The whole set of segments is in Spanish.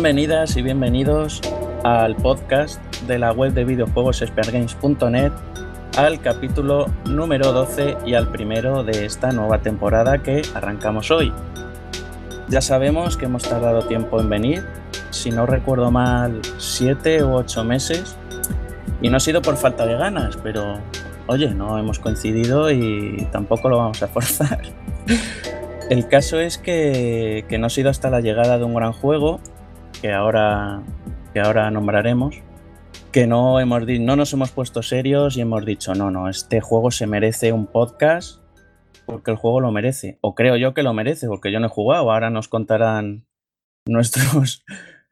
Bienvenidas y bienvenidos al podcast de la web de videojuegos expertgames.net, al capítulo número 12 y al primero de esta nueva temporada que arrancamos hoy. Ya sabemos que hemos tardado tiempo en venir, si no recuerdo mal, 7 u 8 meses, y no ha sido por falta de ganas, pero oye, no hemos coincidido y tampoco lo vamos a forzar. El caso es que, que no ha sido hasta la llegada de un gran juego que ahora, que ahora nombraremos, que no, hemos no nos hemos puesto serios y hemos dicho, no, no, este juego se merece un podcast porque el juego lo merece. O creo yo que lo merece, porque yo no he jugado. Ahora nos contarán nuestros,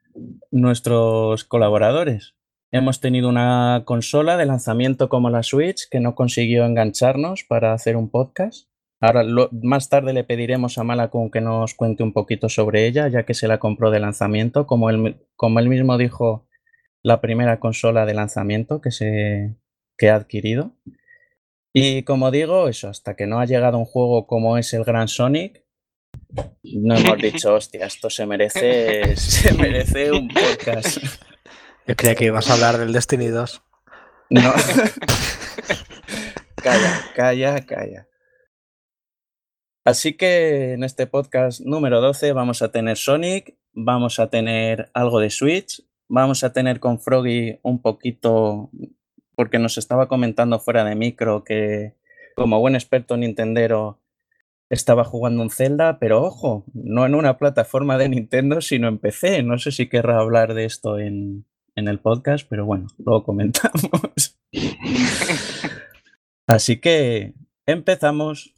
nuestros colaboradores. Hemos tenido una consola de lanzamiento como la Switch que no consiguió engancharnos para hacer un podcast. Ahora, más tarde le pediremos a Malacun que nos cuente un poquito sobre ella, ya que se la compró de lanzamiento, como él, como él mismo dijo, la primera consola de lanzamiento que, se, que ha adquirido. Y como digo, eso, hasta que no ha llegado un juego como es el Gran Sonic, no hemos dicho, hostia, esto se merece, se merece un podcast. Yo creía que ibas a hablar del Destiny 2. No. calla, calla, calla. Así que en este podcast número 12 vamos a tener Sonic, vamos a tener algo de Switch, vamos a tener con Froggy un poquito, porque nos estaba comentando fuera de micro que como buen experto Nintendero estaba jugando un Zelda, pero ojo, no en una plataforma de Nintendo, sino en PC. No sé si querrá hablar de esto en, en el podcast, pero bueno, luego comentamos. Así que empezamos.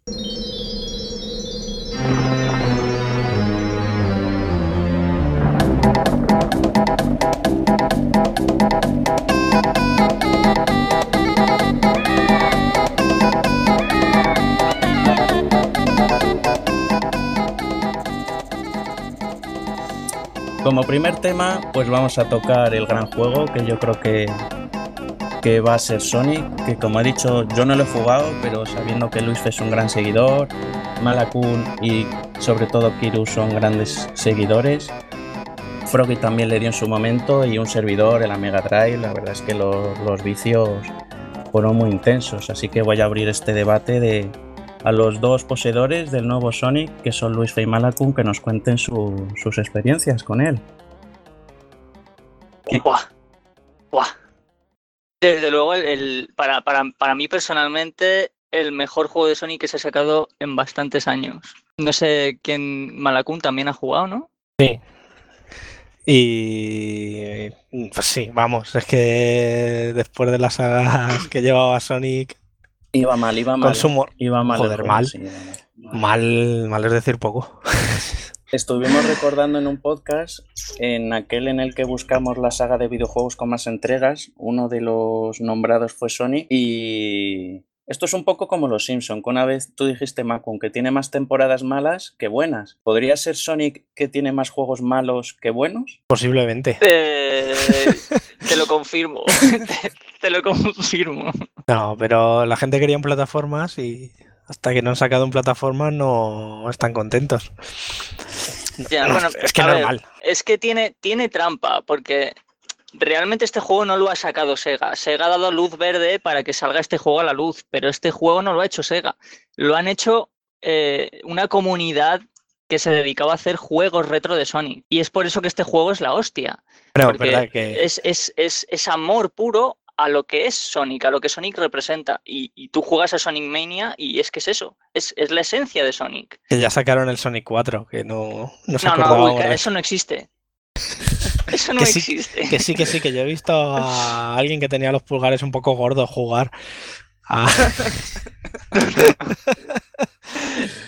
Como primer tema, pues vamos a tocar el gran juego que yo creo que, que va a ser Sonic, que como he dicho yo no lo he jugado, pero sabiendo que Luis es un gran seguidor, Malakun y sobre todo Kiru son grandes seguidores. Froggy también le dio en su momento y un servidor en la Mega Drive, la verdad es que los, los vicios fueron muy intensos, así que voy a abrir este debate de, a los dos poseedores del nuevo Sonic, que son Luis Fey Malakun, que nos cuenten sus experiencias con él. Desde luego, el, para, para, mí personalmente, el mejor juego de Sonic que se ha sacado en bastantes años. No sé quién Malakun también ha jugado, ¿no? Sí. Y pues sí, vamos, es que después de las sagas que llevaba Sonic, Iba mal, iba mal. Consumo. Iba mal. Joder, mal. mal. Mal es decir poco. Estuvimos recordando en un podcast, en aquel en el que buscamos la saga de videojuegos con más entregas, uno de los nombrados fue Sony y esto es un poco como los Simpson, que una vez tú dijiste, Macon, que tiene más temporadas malas que buenas. ¿Podría ser Sonic que tiene más juegos malos que buenos? Posiblemente. Eh, te lo confirmo. te, lo confirmo. No, pero la gente quería en plataformas y hasta que no han sacado en plataformas no están contentos. es que normal. es que tiene, tiene trampa, porque realmente este juego no lo ha sacado Sega. Sega ha dado luz verde para que salga este juego a la luz, pero este juego no lo ha hecho Sega. Lo han hecho eh, una comunidad que se dedicaba a hacer juegos retro de Sony. Y es por eso que este juego es la hostia. Pero, verdad que... es, es, es, amor puro a lo que es Sonic, a lo que Sonic representa. Y, tú juegas a Sonic Mania y es que es eso, es, es, la esencia de Sonic. Que ya sacaron el Sonic 4, que no, no se No, no, eso no existe. Eso no existe. que sí, que sí, que yo he visto a alguien que tenía los pulgares un poco gordos jugar.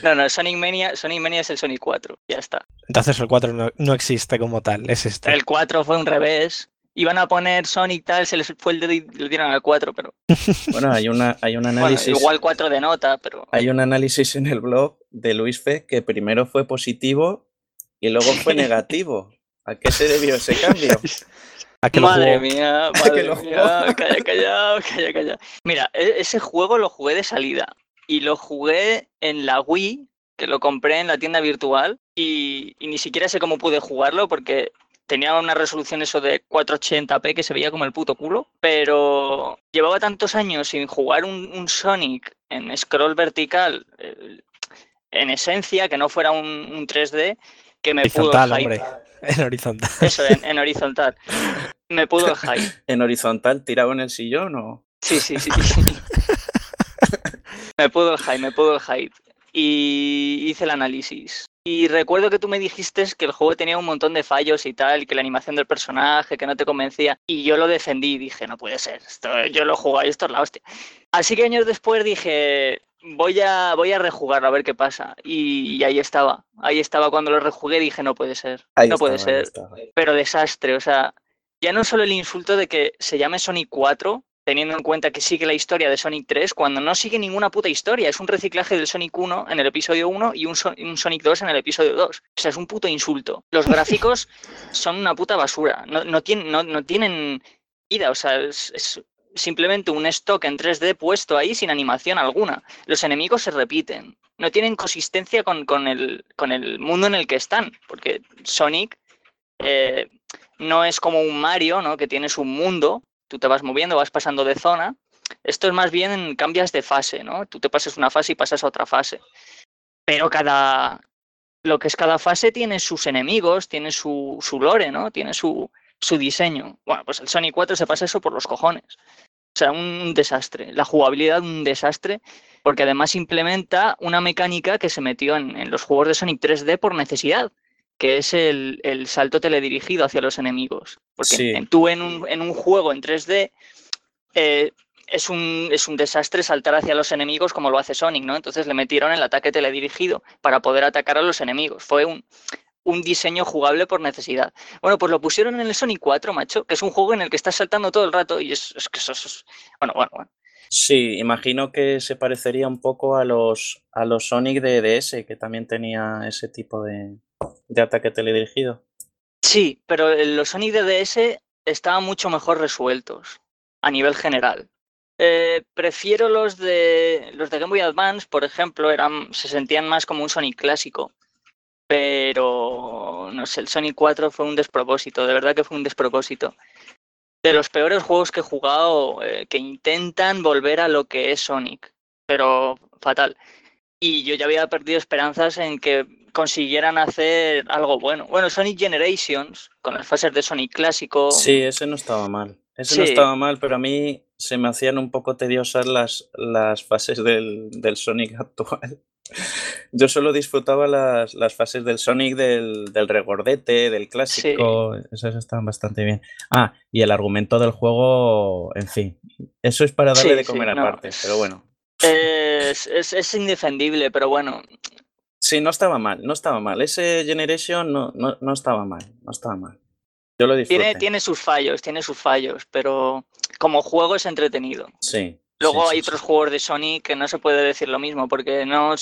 no, no, Sonic Mania, Sonic Mania es el Sonic 4, ya está. Entonces el 4 no, existe como tal, es este. El 4 fue un revés. Iban a poner Sonic tal, se les fue el dedo y le dieron al 4, pero. Bueno, hay, una, hay un análisis. igual 4 de nota, pero. Hay un análisis en el blog de Luis Fe que primero fue positivo y luego fue negativo. ¿A qué se debió ese cambio? madre mía, madre mía, calla, calla, calla, calla. Mira, e-, ese juego lo jugué de salida y lo jugué en la Wii, que lo compré en la tienda virtual y, ni siquiera sé cómo pude jugarlo porque tenía una resolución eso de 480p que se veía como el puto culo, pero llevaba tantos años sin jugar un, Sonic en scroll vertical, en esencia, que no fuera un, 3D, que me pudo hombre. En horizontal. Eso, en, horizontal. Me pudo el hype. ¿En horizontal tirado en el sillón o...? Sí, sí, sí. me pudo el hype, me pudo el hype. Y hice el análisis. Y recuerdo que tú me dijiste que el juego tenía un montón de fallos y tal, que la animación del personaje, que no te convencía. Y yo lo defendí y dije, no puede ser, esto, yo lo jugué y esto es la hostia. Así que años después dije, voy a, voy a rejugarlo a ver qué pasa. Y, ahí estaba, ahí estaba cuando lo rejugué dije, no puede ser, no puede ser. Pero desastre, o sea, ya no solo el insulto de que se llame Sonic 4, teniendo en cuenta que sigue la historia de Sonic 3 cuando no sigue ninguna puta historia. Es un reciclaje del Sonic 1 en el episodio 1 y un, Sonic 2 en el episodio 2. O sea, es un puto insulto. Los gráficos son una puta basura. No, no, tienen, no, tienen ida. O sea, es, simplemente un stock en 3D puesto ahí sin animación alguna. Los enemigos se repiten. No tienen consistencia con, el, con el mundo en el que están. Porque Sonic... Eh, no es como un Mario, ¿no? Que tienes un mundo tú te vas moviendo, vas pasando de zona. Esto es más bien cambias de fase, ¿no? Tú te pasas una fase y pasas a otra fase. Pero cada, lo que es cada fase tiene sus enemigos, tiene su, su lore, ¿no? Tiene su, su, diseño. Bueno, pues el Sonic 4 se pasa eso por los cojones. O sea, un desastre. La jugabilidad, un desastre, porque además implementa una mecánica que se metió en, en los juegos de Sonic 3D por necesidad que es el, salto teledirigido hacia los enemigos. Porque tú en un, en un, juego en 3D eh, es, un, es un desastre saltar hacia los enemigos como lo hace Sonic, ¿no? Entonces le metieron el ataque teledirigido para poder atacar a los enemigos. Fue un, un diseño jugable por necesidad. Bueno, pues lo pusieron en el Sonic 4, macho, que es un juego en el que estás saltando todo el rato y es, que eso es... Bueno, bueno, bueno. Sí, imagino que se parecería un poco a los, a los Sonic de DS, que también tenía ese tipo de, de ataque teledirigido. Sí, pero los Sonic de DS estaban mucho mejor resueltos a nivel general. Eh, prefiero los de los de Game Boy Advance, por ejemplo, eran, se sentían más como un Sonic clásico. Pero no sé, el Sonic 4 fue un despropósito, de verdad que fue un despropósito. De los peores juegos que he jugado eh, que intentan volver a lo que es Sonic, pero fatal. Y yo ya había perdido esperanzas en que consiguieran hacer algo bueno. Bueno, Sonic Generations, con las fases de Sonic clásico. Sí, ese no estaba mal. Ese no estaba mal, pero a mí se me hacían un poco tediosas las, las fases del, Sonic actual. Yo solo disfrutaba las, fases del Sonic del, del regordete, del clásico. Esas estaban bastante bien. Ah, y el argumento del juego, en fin. Eso es para darle de comer aparte, pero bueno. Es, es, es, indefendible, pero bueno, Sí, no estaba mal, no estaba mal. Ese Generation no, no, no estaba mal, no estaba mal. Yo lo disfruté. Tiene, tiene sus fallos, tiene sus fallos, pero como juego es entretenido. Sí. Luego hay otros juegos de Sony que no se puede decir lo mismo, porque no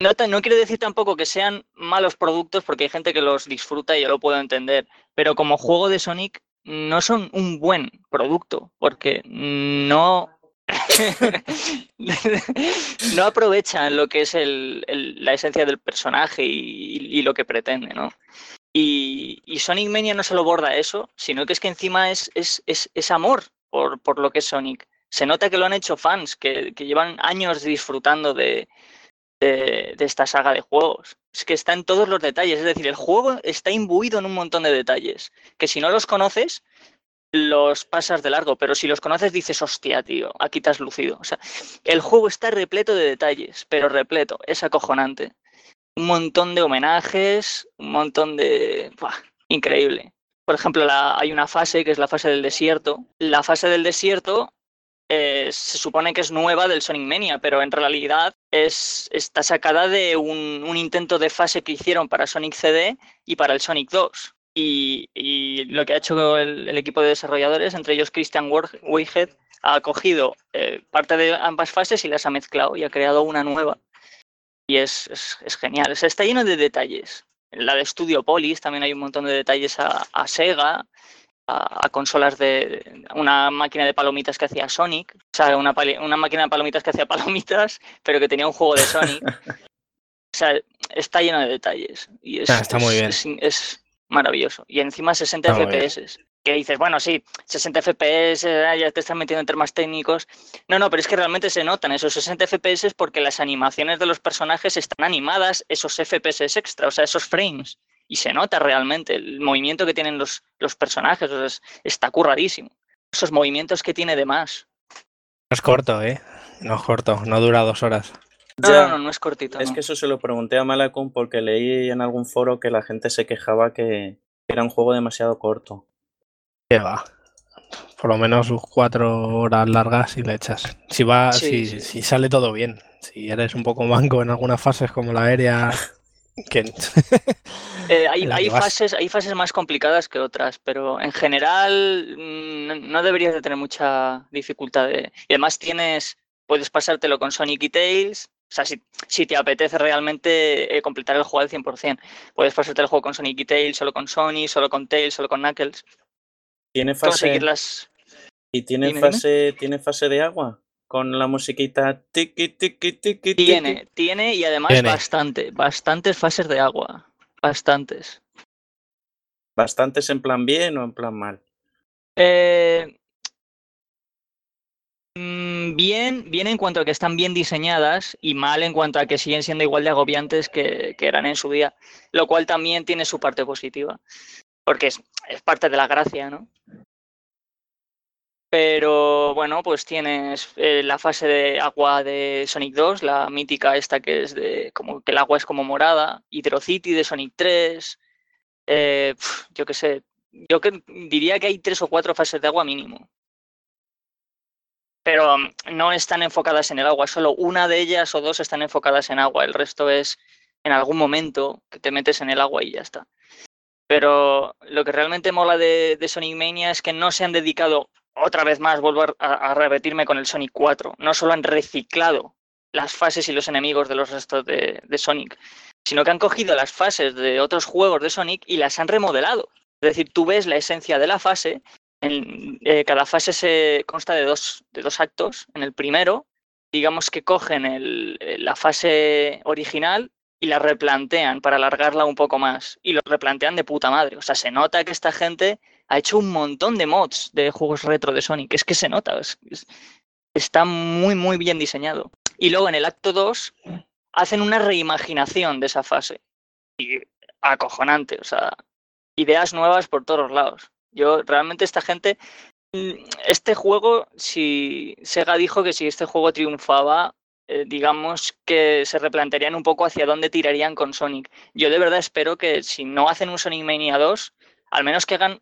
No, no quiero decir tampoco que sean malos productos, porque hay gente que los disfruta y yo lo puedo entender, pero como juego de Sonic no son un buen producto, porque no no aprovechan lo que es la esencia del personaje y, lo que pretende, ¿no? Y, Sonic Mania no solo borda eso, sino que es que encima es, es, amor por, lo que es Sonic. Se nota que lo han hecho fans, que, llevan años disfrutando de, esta saga de juegos. Es que está en todos los detalles, es decir, el juego está imbuido en un montón de detalles, que si no los conoces, los pasas de largo, pero si los conoces dices, hostia, tío, aquí te has lucido. O sea, el juego está repleto de detalles, pero repleto, es acojonante. Un montón de homenajes, un montón de... increíble. Por ejemplo, hay una fase que es la fase del desierto. La fase del desierto eh, se supone que es nueva del Sonic Mania, pero en realidad es, está sacada de un, un intento de fase que hicieron para Sonic CD y para el Sonic 2 y, lo que ha hecho el, equipo de desarrolladores, entre ellos Christian Weihead, ha cogido eh, parte de ambas fases y las ha mezclado y ha creado una nueva. Y es, genial. está lleno de detalles. La de Studio Polis también hay un montón de detalles a, Sega, a, consolas de una máquina de palomitas que hacía Sonic, o sea, una, una máquina de palomitas que hacía palomitas, pero que tenía un juego de Sonic. o sea, está lleno de detalles. Y es, ah, está muy bien. es, maravilloso. Y encima 60 FPS. Que dices, bueno, sí, 60 FPS, eh, ya te están metiendo en temas técnicos. No, no, pero es que realmente se notan esos 60 FPS porque las animaciones de los personajes están animadas, esos FPS extra, o sea, esos frames. Y se nota realmente el movimiento que tienen los, los personajes, o sea, está curradísimo. Esos movimientos que tiene de más. No es corto, ¿eh? No es corto, no dura dos horas. No, no, no, no, es cortito. Es que eso se lo pregunté a Malacon porque leí en algún foro que la gente se quejaba que era un juego demasiado corto. ¿Qué va? Por lo menos cuatro horas largas y le echas. Si va, si, si, sale todo bien. Si eres un poco manco en algunas fases como la aérea. Que... Eh, hay, hay fases, hay fases más complicadas que otras, pero en general mm, no deberías de tener mucha dificultad. Y además tienes, puedes pasártelo con Sonic y Tails, o sea, si, te apetece realmente eh, completar el juego al 100%, puedes pasarte el juego con Sonic y Tails, solo con Sonic, solo con Tails, solo con Knuckles. ¿Tiene fase, ¿Y tiene, fase, ¿tiene fase de agua? Con la musiquita tiki, tiki, tiki, Tiene, tiene y además bastante, bastantes fases de agua. Bastantes. ¿Bastantes en plan bien o en plan mal? Eh, Mm, bien, bien en cuanto a que están bien diseñadas y mal en cuanto a que siguen siendo igual de agobiantes que, eran en su día, lo cual también tiene su parte positiva, porque es, parte de la gracia, ¿no? Pero bueno, pues tienes eh, la fase de agua de Sonic 2, la mítica esta que es de como que el agua es como morada, Hydrocity de Sonic 3, eh, yo qué sé, yo que, diría que hay tres o cuatro fases de agua mínimo pero mm, no están enfocadas en el agua, solo una de ellas o dos están enfocadas en agua, el resto es en algún momento que te metes en el agua y ya está. Pero lo que realmente mola de, Sonic Mania es que no se han dedicado, otra vez más, vuelvo a, repetirme con el Sonic 4, no solo han reciclado las fases y los enemigos de los restos de, Sonic, sino que han cogido las fases de otros juegos de Sonic y las han remodelado. Es decir, tú ves la esencia de la fase en, eh, cada fase se consta de dos, de dos actos. En el primero, digamos que cogen el, la fase original y la replantean para alargarla un poco más. Y lo replantean de puta madre. O sea, se nota que esta gente ha hecho un montón de mods de juegos retro de Sonic. Es que se nota. está muy, muy bien diseñado. Y luego en el acto 2 hacen una reimaginación de esa fase. Y acojonante. O sea, ideas nuevas por todos lados. Yo realmente esta gente, mm, este juego, si Sega dijo que si este juego triunfaba, eh, digamos que se replantearían un poco hacia dónde tirarían con Sonic. Yo de verdad espero que si no hacen un Sonic Mania 2, al menos que hagan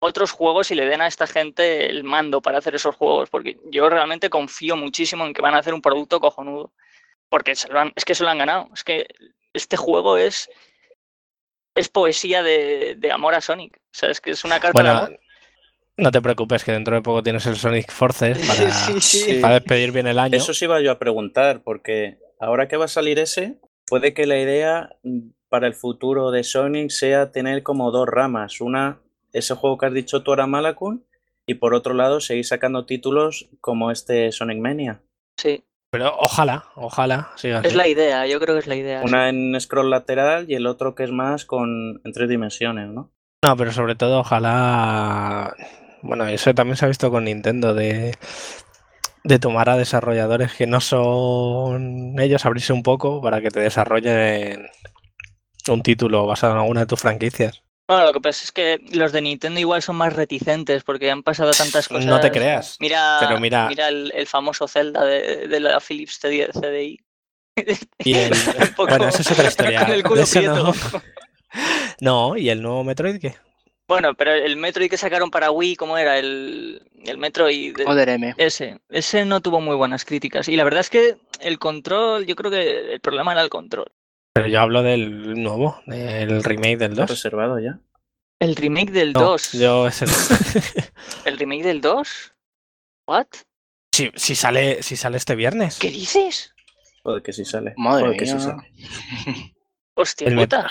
otros juegos y le den a esta gente el mando para hacer esos juegos, porque yo realmente confío muchísimo en que van a hacer un producto cojonudo, porque es que se lo han ganado. Es que este juego es es poesía de, amor a Sonic. O sea, es que es una carta de amor. No te preocupes, que dentro de poco tienes el Sonic Forces para, despedir bien el año. Eso sí iba yo a preguntar, porque ahora que va a salir ese, puede que la idea para el futuro de Sonic sea tener como dos ramas. Una, ese juego que has dicho tú ahora, Malakun, y por otro lado, seguir sacando títulos como este Sonic Mania. Sí. Pero ojalá, ojalá Es la idea, yo creo que es la idea. Una en scroll lateral y el otro que es más con en tres dimensiones, ¿no? No, pero sobre todo ojalá. Bueno, eso también se ha visto con Nintendo de, de tomar a desarrolladores que no son ellos, abrirse un poco para que te desarrollen un título basado en alguna de tus franquicias. Bueno, lo que pasa es que los de Nintendo igual son más reticentes porque han pasado tantas cosas. No te creas. Mira, pero mira... mira el, famoso Zelda de, de la Philips CDI. Y el... bueno, eso es otra historia. no... no, ¿y el nuevo Metroid qué? Bueno, pero el Metroid que sacaron para Wii, ¿cómo era? El, el Metroid. Other M. Ese. Ese no tuvo muy buenas críticas. Y la verdad es que el control, yo creo que el problema era el control. Pero yo hablo del nuevo, del remake del 2. reservado ya? El remake del 2. Yo es el... ¿El remake del 2? ¿What? Si, si, sale, si sale este viernes. ¿Qué dices? Joder, que si sale. Madre que sí sale. Hostia, el puta.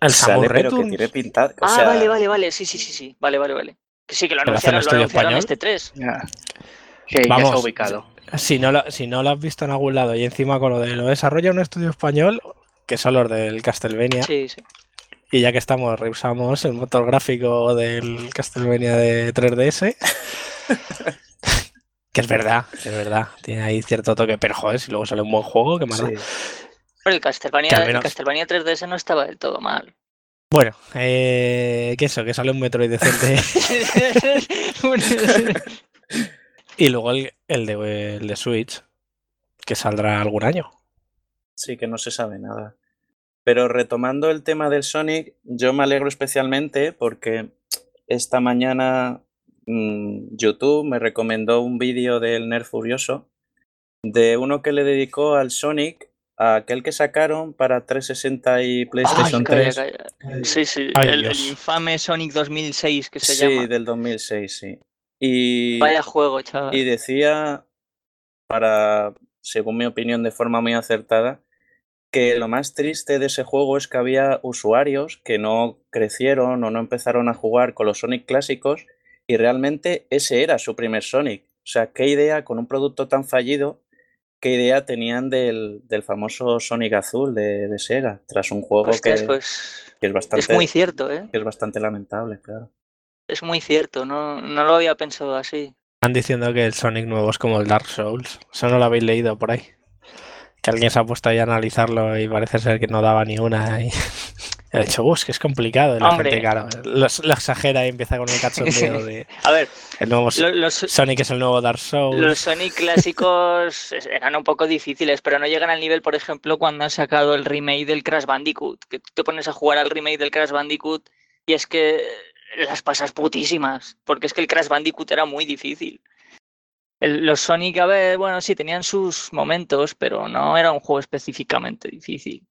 El sale, pero que tiene pintado. ah, vale, vale, vale. Sí, sí, sí, sí. Vale, vale, vale. Que sí, que lo anunciaron, lo anunciaron este 3. Ya. Que Vamos, ya ubicado. Si no, lo, si no lo has visto en algún lado y encima con lo de lo desarrolla un estudio español, que son los del Castlevania. Sí, sí. Y ya que estamos, reusamos el motor gráfico del Castlevania de 3DS. que es verdad, es verdad. Tiene ahí cierto toque, pero joder, si luego sale un buen juego, qué más. Pero el Castlevania, el Castlevania 3DS no estaba del todo mal. Bueno, eh, que eso, que sale un Metroid decente. y luego el, de, el de Switch, que saldrá algún año. Sí, que no se sabe nada. Pero retomando el tema del Sonic, yo me alegro especialmente porque esta mañana mm, YouTube me recomendó un vídeo del Nerd Furioso de uno que le dedicó al Sonic aquel que sacaron para 360 y PlayStation 3. Sí, sí, el, infame Sonic 2006 que se llama. Sí, del 2006, sí. Y, Vaya juego, chaval. Y decía, para, según mi opinión, de forma muy acertada, que lo más triste de ese juego es que había usuarios que no crecieron o no empezaron a jugar con los Sonic clásicos y realmente ese era su primer Sonic. O sea, qué idea con un producto tan fallido qué idea tenían del, famoso Sonic Azul de, Sega, tras un juego pues, que, es bastante. Es muy cierto, ¿eh? Que es bastante lamentable, claro. Es muy cierto, no, no lo había pensado así. Están diciendo que el Sonic nuevo es como el Dark Souls. Eso no lo habéis leído por ahí. Que alguien se ha puesto ahí a analizarlo y parece ser que no daba ni una. Y... He dicho, uff, que es complicado. Y la gente, claro, lo, exagera y empieza con el cachondeo de. a ver, el nuevo Sonic es el nuevo Dark Souls. Los Sonic clásicos eran un poco difíciles, pero no llegan al nivel, por ejemplo, cuando han sacado el remake del Crash Bandicoot. Que tú te pones a jugar al remake del Crash Bandicoot y es que las pasas putísimas. Porque es que el Crash Bandicoot era muy difícil los Sonic, a ver, bueno, sí, tenían sus momentos, pero no era un juego específicamente difícil.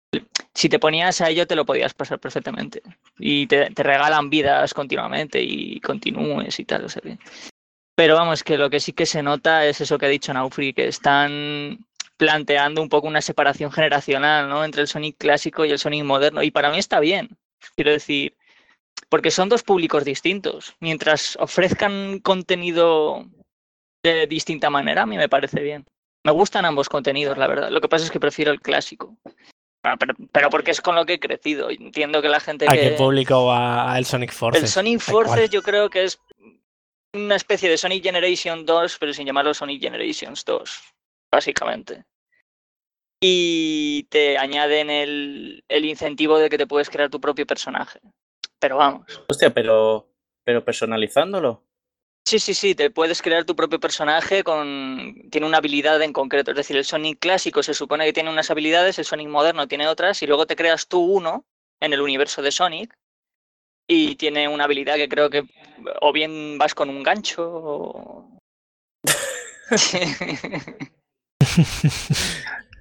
Si te ponías a ello, te lo podías pasar perfectamente. Y te, regalan vidas continuamente y continúes y tal. O sea Pero vamos, que lo que sí que se nota es eso que ha dicho Naufri, que están planteando un poco una separación generacional ¿no? entre el Sonic clásico y el Sonic moderno. Y para mí está bien. Quiero decir, porque son dos públicos distintos. Mientras ofrezcan contenido de distinta manera, a mí me parece bien. Me gustan ambos contenidos, la verdad. Lo que pasa es que prefiero el clásico. Ah, pero, porque es con lo que he crecido. Entiendo que la gente ¿A que... qué público va el Sonic Forces? El Sonic Forces yo creo que es una especie de Sonic Generation 2, pero sin llamarlo Sonic Generations 2, básicamente. Y te añaden el, el incentivo de que te puedes crear tu propio personaje. Pero vamos. Hostia, pero, pero personalizándolo. Sí, sí, sí, te puedes crear tu propio personaje con. Tiene una habilidad en concreto. Es decir, el Sonic clásico se supone que tiene unas habilidades, el Sonic moderno tiene otras, y luego te creas tú uno en el universo de Sonic. Y tiene una habilidad que creo que o bien vas con un gancho o.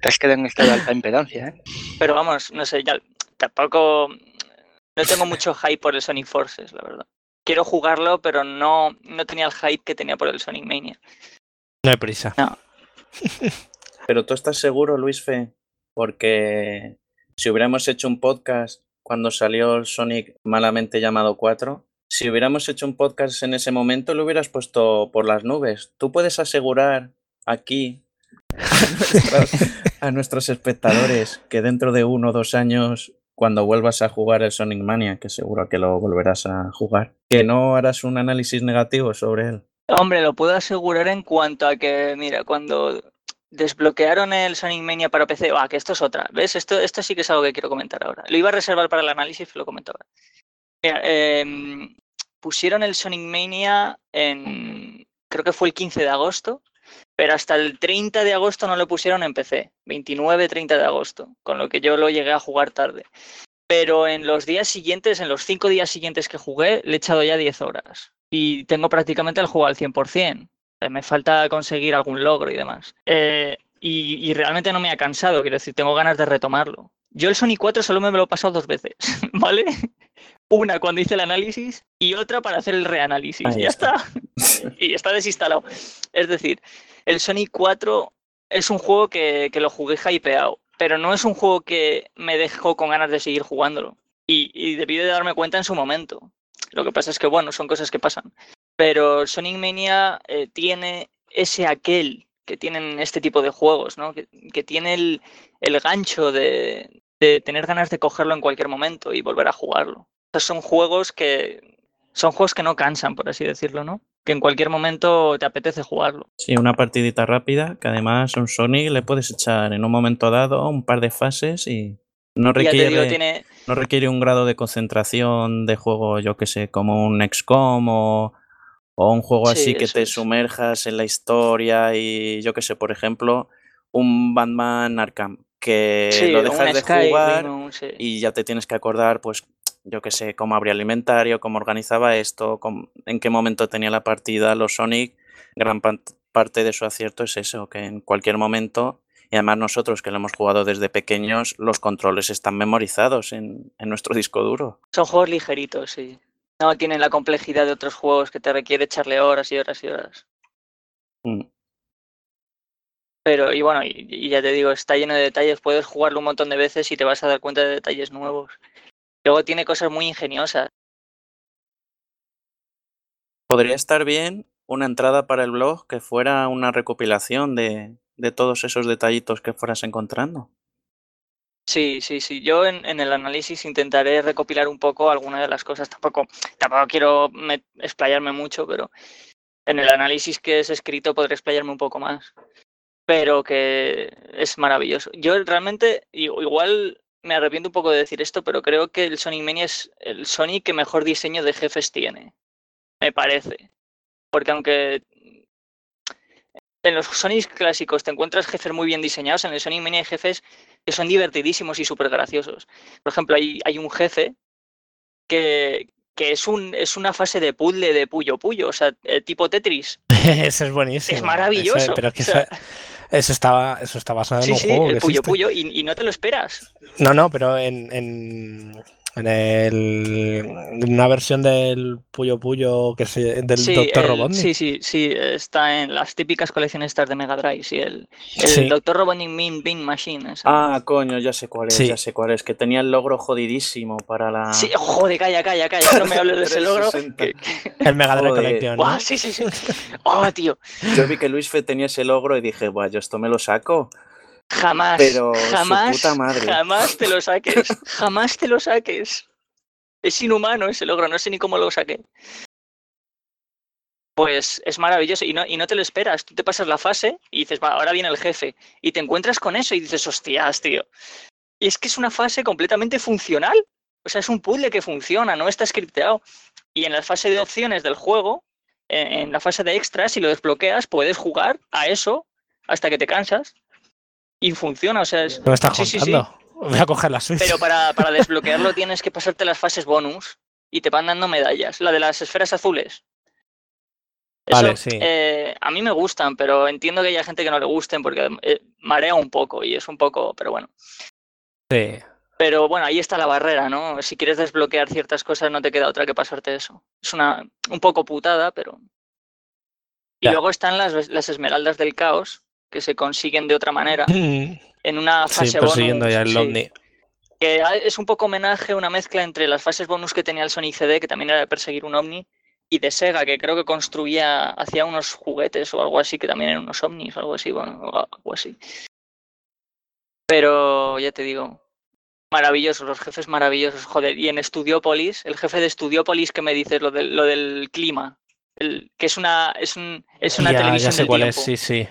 Te has quedado en estado de alta impedancia, ¿eh? Pero vamos, no sé, ya tampoco. No tengo mucho hype por el Sonic Forces, la verdad quiero jugarlo, pero no, no tenía el hype que tenía por el Sonic Mania. No hay prisa. No. pero tú estás seguro, Luis Fe, porque si hubiéramos hecho un podcast cuando salió el Sonic malamente llamado 4, si hubiéramos hecho un podcast en ese momento, lo hubieras puesto por las nubes. ¿Tú puedes asegurar aquí a nuestros espectadores que dentro de uno o dos años cuando vuelvas a jugar el Sonic Mania, que seguro que lo volverás a jugar, que no harás un análisis negativo sobre él. Hombre, lo puedo asegurar en cuanto a que, mira, cuando desbloquearon el Sonic Mania para PC, ah, que esto es otra, ¿ves? Esto, esto sí que es algo que quiero comentar ahora. Lo iba a reservar para el análisis, pero lo comento ahora. Em, pusieron el Sonic Mania en, creo que fue el 15 de agosto, pero hasta el 30 de agosto no lo pusieron en PC, 29-30 de agosto, con lo que yo lo llegué a jugar tarde. Pero en los días siguientes, en los cinco días siguientes que jugué, le he echado ya 10 horas. Y tengo prácticamente el juego al 100%. Eh, me falta conseguir algún logro y demás. Eh, y, realmente no me ha cansado, quiero decir, tengo ganas de retomarlo. Yo el Sonic 4 solo me lo he pasado dos veces, ¿vale? Una cuando hice el análisis y otra para hacer el reanálisis. ya está. y está desinstalado. Es decir, el Sonic 4 es un juego que, lo jugué hypeado, pero no es un juego que me dejó con ganas de seguir jugándolo. Y, debí de darme cuenta en su momento. Lo que pasa es que, bueno, son cosas que pasan. Pero Sonic Mania eh, tiene ese aquel que tienen este tipo de juegos, ¿no? Que, tiene el, gancho de, de tener ganas de cogerlo en cualquier momento y volver a jugarlo. Estos son juegos que son juegos que no cansan, por así decirlo, ¿no? Que en cualquier momento te apetece jugarlo. Sí, una partidita rápida, que además un Sonic le puedes echar en un momento dado un par de fases y no requiere, digo, tiene, no requiere un grado de concentración de juego, yo que sé, como un XCOM o, o un juego Sí, así que te es. sumerjas en la historia y yo que sé, por ejemplo, un Batman Arkham, que sí, lo dejas de jugar sí. y ya te tienes que acordar, pues, yo que sé, cómo abría el inventario, cómo organizaba esto, cómo- en qué momento tenía la partida. Los Sonic, gran parte de su acierto es eso, que en cualquier momento, y además nosotros que lo hemos jugado desde pequeños, los controles están memorizados en, en nuestro disco duro. Son juegos ligeritos, sí. No tienen la complejidad de otros juegos que te requiere echarle horas y horas y horas. Mm. Pero, y bueno, y, y ya te digo, está lleno de detalles. Puedes jugarlo un montón de veces y te vas a dar cuenta de detalles nuevos. Luego tiene cosas muy ingeniosas. Podría estar bien una entrada para el blog que fuera una recopilación de, de todos esos detallitos que fueras encontrando. Sí, sí, sí. Yo en, en el análisis intentaré recopilar un poco algunas de las cosas. Tampoco, tampoco quiero me- explayarme mucho, pero en el análisis que es escrito podré explayarme un poco más. Pero que es maravilloso. Yo realmente, igual me arrepiento un poco de decir esto, pero creo que el Sonic Mania es el Sonic que mejor diseño de jefes tiene. Me parece. Porque aunque en los Sonic clásicos te encuentras jefes muy bien diseñados, en el Sonic Mania hay jefes que son divertidísimos y súper graciosos. Por ejemplo, hay, hay un jefe que, que es, un, es una fase de puzzle de puyo puyo, o sea, tipo Tetris. Ese es buenísimo. Es maravilloso. Ese- pero es que o sea, eso, eso estaba, eso está basado en un sí, juego el puyo existe. puyo, y, y no te lo esperas. No, no, pero en, en, en el, una versión del Puyo Puyo que se, del Sí, Dr. el- Robotnik. sí, sí, sí, está en las típicas colecciones estas de Mega Drive, sí, el, el Sí. Dr. Robotnik Mean Bean Machine. esa. Ah, coño, ya sé cuál es, Sí. ya sé cuál es, que tenía el logro jodidísimo para la... Sí, joder, calla, calla, calla, no me hables de ese logro. 360. que- que- El Mega Drive. Collection, ¿no? Sí, sí, sí. Oh, tío, Yo vi que Luis Fe tenía ese logro y dije, buah, yo esto me lo saco. Jamás, Pero su jamás, puta madre. jamás te lo saques, jamás te lo saques. Es inhumano ese logro, no sé ni cómo lo saqué. Pues es maravilloso y no, y no te lo esperas. Tú te pasas la fase y dices, va, ahora viene el jefe. Y te encuentras con eso y dices, hostias, tío. Y es que es una fase completamente funcional. O sea, es un puzzle que funciona, no está scripteado. Y en la fase de opciones del juego, en, en la fase de extras, si lo desbloqueas, puedes jugar a eso hasta que te cansas. Y funciona, o sea, es, ¿Qué me estás Sí, sí, sí. Voy a coger la Switch. pero para, para desbloquearlo tienes que pasarte las fases bonus y te van dando medallas. La de las esferas azules. Eso, Vale, sí. eh, a mí me gustan, pero entiendo que haya gente que no le gusten porque eh, marea un poco y es un poco, pero bueno. Sí. Pero bueno, ahí está la barrera, ¿no? Si quieres desbloquear ciertas cosas no te queda otra que pasarte eso. Es una un poco putada, pero... Y Ya. luego están las, las esmeraldas del caos, que se consiguen de otra manera, en una fase persiguiendo bonus. ya el sí. ovni. que es un poco homenaje, una mezcla entre las fases bonus que tenía el Sonic CD, que también era de perseguir un ovni, y de Sega, que creo que construía, hacía unos juguetes o algo así, que también eran unos ovnis o algo así, bueno, o algo así. Pero ya te digo, maravillosos, los jefes maravillosos, joder. Y en Studiopolis, el jefe de Studiopolis que me dices, lo del, lo del clima, el, que es una, es un, es una ya, televisión ya sé del cuál tiempo. es, sí, sí.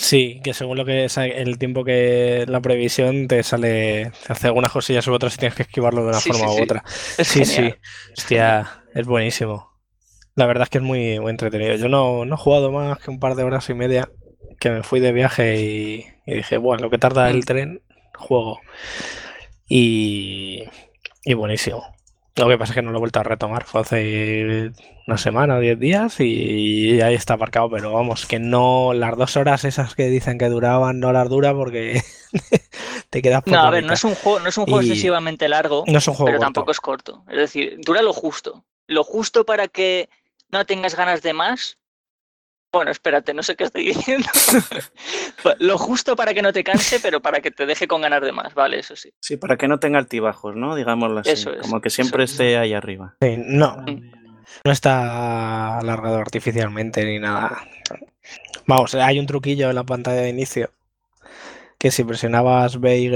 Sí, que según lo que sa- el tiempo que la previsión te sale, te hace algunas cosillas u otras y tienes que esquivarlo de una Sí, forma sí, u otra. Es Sí, genial. sí. Hostia, es buenísimo. La verdad es que es muy, muy entretenido. Yo no, no he jugado más que un par de horas y media que me fui de viaje y, y dije, bueno, lo que tarda Mm. el tren, juego. Y, y buenísimo. Lo que pasa es que no lo he vuelto a retomar. Fue hace una semana o diez días y ahí está aparcado. Pero vamos, que no las dos horas esas que dicen que duraban no las dura porque te quedas por No, a ver, no es un juego, no es un juego Y- excesivamente largo. No es un juego pero corto. tampoco es corto. Es decir, dura lo justo. Lo justo para que no tengas ganas de más. Bueno, espérate, no sé qué estoy diciendo. lo justo para que no te canse, pero para que te deje con ganas de más, vale, eso sí. Sí, para que no tenga altibajos, ¿no? Digámoslo así. Eso es, como que eso siempre es. esté ahí arriba. Sí, no, Mm. no está alargado artificialmente ni nada. Vamos, hay un truquillo en la pantalla de inicio que si presionabas B y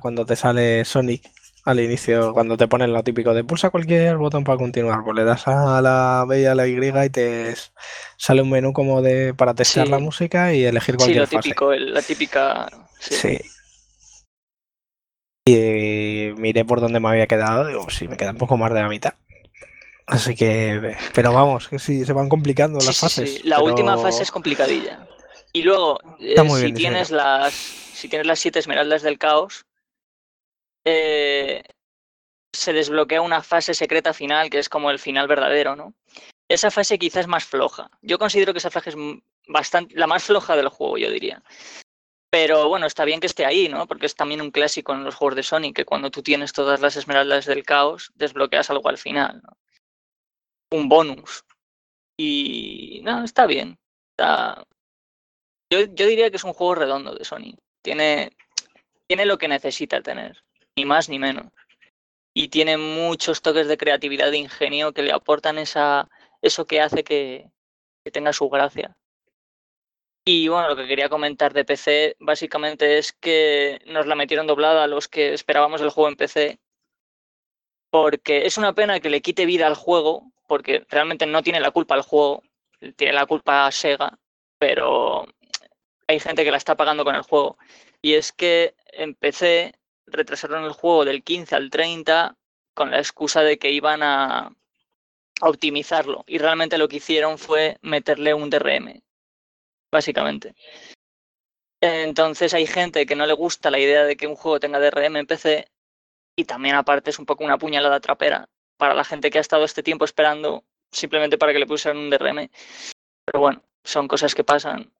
cuando te sale Sonic al inicio, cuando te ponen lo típico de pulsa cualquier botón para continuar, pues le das a la B y a la Y y te sale un menú como de para testear la música y elegir cualquier sí, lo típico, la típica. Sí. Y miré por donde me había quedado, digo, sí, me queda un poco más de la mitad. Así que, pero vamos, que sí, se van complicando las fases. La última fase es complicadilla. Y luego, eh, si, tienes las, si tienes las siete esmeraldas del caos, eh, se desbloquea una fase secreta final, que es como el final verdadero, ¿no? Esa fase quizás es más floja. Yo considero que esa fase es bastante la más floja del juego, yo diría. Pero bueno, está bien que esté ahí, ¿no? Porque es también un clásico en los juegos de Sonic, que cuando tú tienes todas las esmeraldas del caos, desbloqueas algo al final. Un bonus. Y no, está bien. Yo, yo diría que es un juego redondo de Sonic. Tiene, tiene lo que necesita tener ni más ni menos. Y tiene muchos toques de creatividad e ingenio que le aportan esa, eso que hace que, tenga su gracia. Y bueno, lo que quería comentar de PC básicamente es que nos la metieron doblada a los que esperábamos el juego en PC. Porque es una pena que le quite vida al juego, porque realmente no tiene la culpa el juego, tiene la culpa Sega, pero hay gente que la está pagando con el juego. Y es que en PC retrasaron el juego del 15 al 30 con la excusa de que iban a, optimizarlo. Y realmente lo que hicieron fue meterle un DRM, básicamente. Entonces hay gente que no le gusta la idea de que un juego tenga DRM en PC y también aparte es un poco una puñalada trapera para la gente que ha estado este tiempo esperando simplemente para que le pusieran un DRM. Pero bueno, son cosas que pasan.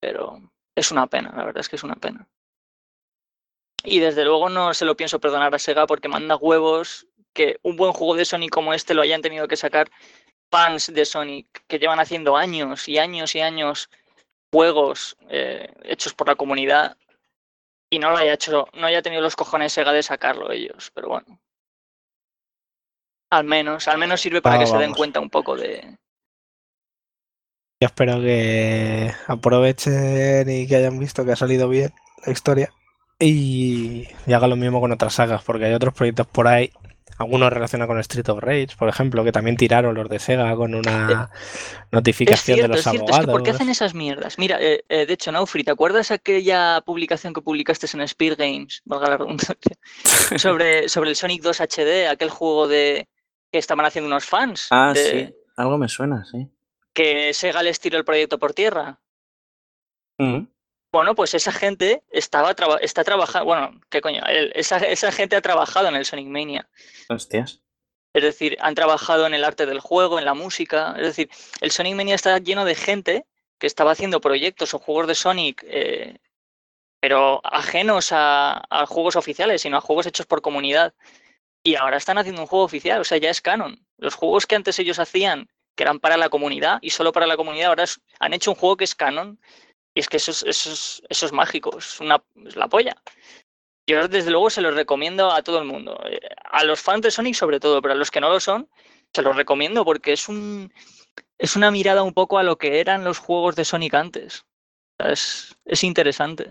Pero es una pena, la verdad es que es una pena. Y desde luego no se lo pienso perdonar a Sega porque manda huevos que un buen juego de Sonic como este lo hayan tenido que sacar fans de Sonic que llevan haciendo años y años y años juegos eh, hechos por la comunidad y no lo haya hecho, no haya tenido los cojones Sega de sacarlo ellos, pero bueno. Al menos, al menos sirve para que se den cuenta un poco de. Yo espero que aprovechen y que hayan visto que ha salido bien la historia y, haga lo mismo con otras sagas, porque hay otros proyectos por ahí, algunos relacionados con Street of Rage, por ejemplo, que también tiraron los de Sega con una notificación de los es cierto, abogados. ¿Por qué hacen esas mierdas? Mira, eh, eh, de hecho, Naufri, ¿te acuerdas aquella publicación que publicaste en Spear Games, valga la redundancia, sobre, sobre el Sonic 2 HD, aquel juego de que estaban haciendo unos fans? Ah, sí, algo me suena, sí. Que Sega les tiró el proyecto por tierra. Mm. Bueno, pues esa gente estaba está trabajando, bueno, ¿qué coño? esa, esa, gente ha trabajado en el Sonic Mania. Hostias. Es decir, han trabajado en el arte del juego, en la música. Es decir, el Sonic Mania está lleno de gente que estaba haciendo proyectos o juegos de Sonic, eh, pero ajenos a, juegos oficiales, sino a juegos hechos por comunidad. Y ahora están haciendo un juego oficial, o sea, ya es canon. Los juegos que antes ellos hacían, que eran para la comunidad y solo para la comunidad, ahora han hecho un juego que es canon y es que eso es, eso eso es mágico, es, una, la polla. Yo desde luego se los recomiendo a todo el mundo. Eh, a los fans de Sonic sobre todo, pero a los que no lo son, se los recomiendo porque es un es una mirada un poco a lo que eran los juegos de Sonic antes. Es, es interesante.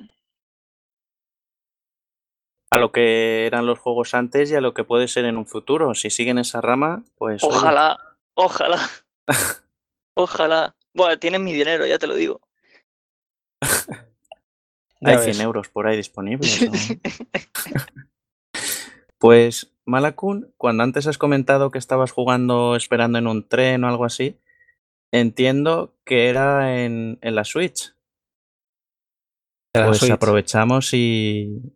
A lo que eran los juegos antes y a lo que puede ser en un futuro. Si siguen esa rama, pues. Ojalá, ojalá. ojalá. Bueno, tienen mi dinero, ya te lo digo. Hay 100 euros por ahí disponibles. pues, Malakun, cuando antes has comentado que estabas jugando esperando en un tren o algo así, entiendo que era en, la Switch. pues aprovechamos y,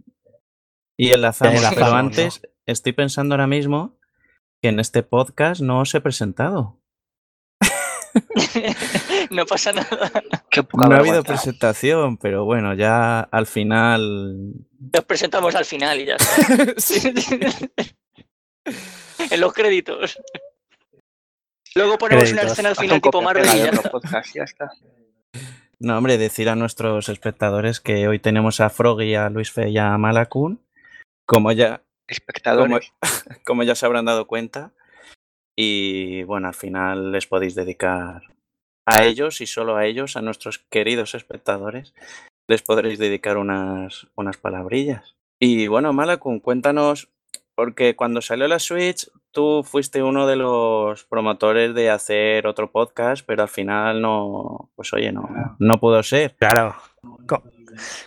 y enlazamos. Pero antes, estoy pensando ahora mismo que en este podcast no os he presentado. no pasa nada. no ha habido presentación, pero bueno, ya al final. Nos presentamos al final y ya en los créditos. Luego ponemos una escena al final tipo Marvel y ya está. No, hombre, decir a nuestros espectadores que hoy tenemos a Froggy, a Luis Fe y a Malakun. Como ya, espectadores. como ya se habrán dado cuenta, y bueno, al final les podéis dedicar a ellos y solo a ellos, a nuestros queridos espectadores, les podréis dedicar unas, unas palabrillas. Y bueno, Malakun, cuéntanos, porque cuando salió la Switch, tú fuiste uno de los promotores de hacer otro podcast, pero al final no, pues oye, no, no pudo ser. Claro. Co-